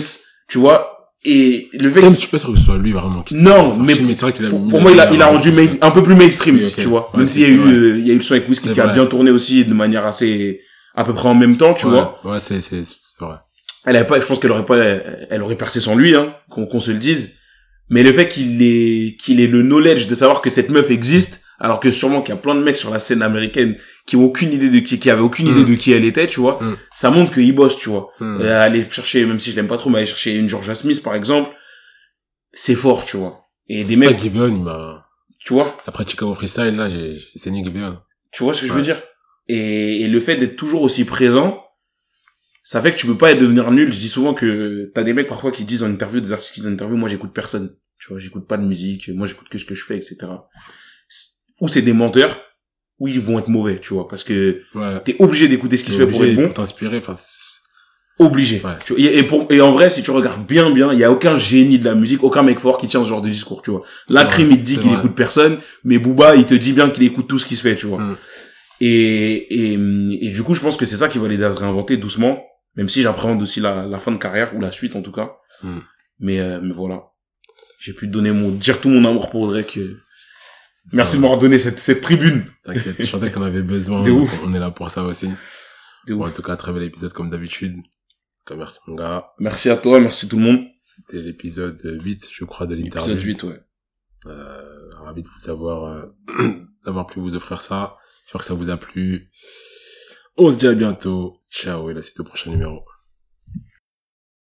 [SPEAKER 1] tu vois. Et le fait
[SPEAKER 2] je suis pas sûr que ce soit lui vraiment qui
[SPEAKER 1] Non,
[SPEAKER 2] qui-
[SPEAKER 1] mais
[SPEAKER 2] c'est vrai qu'il a
[SPEAKER 1] pour, moi, il a, il a
[SPEAKER 2] dans
[SPEAKER 1] rendu main- un peu plus mainstream, tu vois.
[SPEAKER 2] Ouais,
[SPEAKER 1] Même s'il y a eu, euh, il y a eu le son avec Whiskey qui a bien tourné aussi de manière assez, à peu près en même temps, tu
[SPEAKER 2] Ouais,
[SPEAKER 1] vois.
[SPEAKER 2] Ouais, c'est, c'est, c'est vrai.
[SPEAKER 1] Elle avait pas, je pense qu'elle aurait pas, elle aurait percé sans lui, hein, qu'on qu'on se le dise. Mais le fait qu'il ait, qu'il ait le knowledge de savoir que cette meuf existe, alors que sûrement qu'il y a plein de mecs sur la scène américaine qui ont aucune idée de qui, qui avaient aucune
[SPEAKER 2] Mm.
[SPEAKER 1] idée de qui elle était, tu vois.
[SPEAKER 2] Mm.
[SPEAKER 1] Ça montre qu'il bosse, tu vois.
[SPEAKER 2] Hmm.
[SPEAKER 1] Euh, aller chercher, même si je l'aime pas trop, mais aller chercher une Georgia Smith, par exemple, c'est fort, tu vois. Et des mecs,
[SPEAKER 2] Giveon, il m'a,
[SPEAKER 1] tu vois,
[SPEAKER 2] après Chicago Freestyle, là, j'ai, saigné Giveon.
[SPEAKER 1] tu vois ce que je veux dire? Et, et le fait d'être toujours aussi présent, ça fait que tu peux pas devenir nul. Je dis souvent que t'as des mecs parfois qui disent en interview, des artistes qui disent en interview, moi j'écoute personne. Tu vois, j'écoute pas de musique, moi j'écoute que ce que je fais, etc. Ou c'est des menteurs, ou ils vont être mauvais, tu vois, parce que
[SPEAKER 2] Ouais.
[SPEAKER 1] t'es obligé d'écouter ce qui se fait pour être bon.
[SPEAKER 2] T'inspirer, enfin,
[SPEAKER 1] obligé.
[SPEAKER 2] Ouais.
[SPEAKER 1] Tu vois, Et, et, pour, et en vrai, si tu regardes bien, bien, il y a aucun génie de la musique, aucun mec fort qui tient ce genre de discours, tu vois. La
[SPEAKER 2] C'est
[SPEAKER 1] crime,
[SPEAKER 2] vrai,
[SPEAKER 1] il te dit qu'il écoute personne, mais Booba, il te dit bien qu'il écoute tout ce qui se fait, tu vois.
[SPEAKER 2] Mm.
[SPEAKER 1] Et, et, et du coup, je pense que c'est ça qui va l'aider à se réinventer doucement, même si j'appréhende aussi la, la fin de carrière, ou la suite en tout cas.
[SPEAKER 2] Mm.
[SPEAKER 1] Mais, euh, mais voilà. J'ai pu donner mon, dire tout mon amour pour Drake. euh. Merci de m'avoir donné cette, cette tribune.
[SPEAKER 2] T'inquiète, je sentais que t'en avais besoin.
[SPEAKER 1] De ouf.
[SPEAKER 2] On est là pour ça aussi.
[SPEAKER 1] De
[SPEAKER 2] Bon,
[SPEAKER 1] ouf.
[SPEAKER 2] en tout cas, très bel épisode comme d'habitude. Merci mon gars.
[SPEAKER 1] Merci à toi, merci tout le monde.
[SPEAKER 2] C'était l'épisode 8, je crois, de l'interview.
[SPEAKER 1] Épisode 8, ouais.
[SPEAKER 2] Euh, ravi de vous avoir, euh, d'avoir pu vous offrir ça. J'espère que ça vous a plu. On se dit à bientôt. Ciao et la suite au prochain numéro.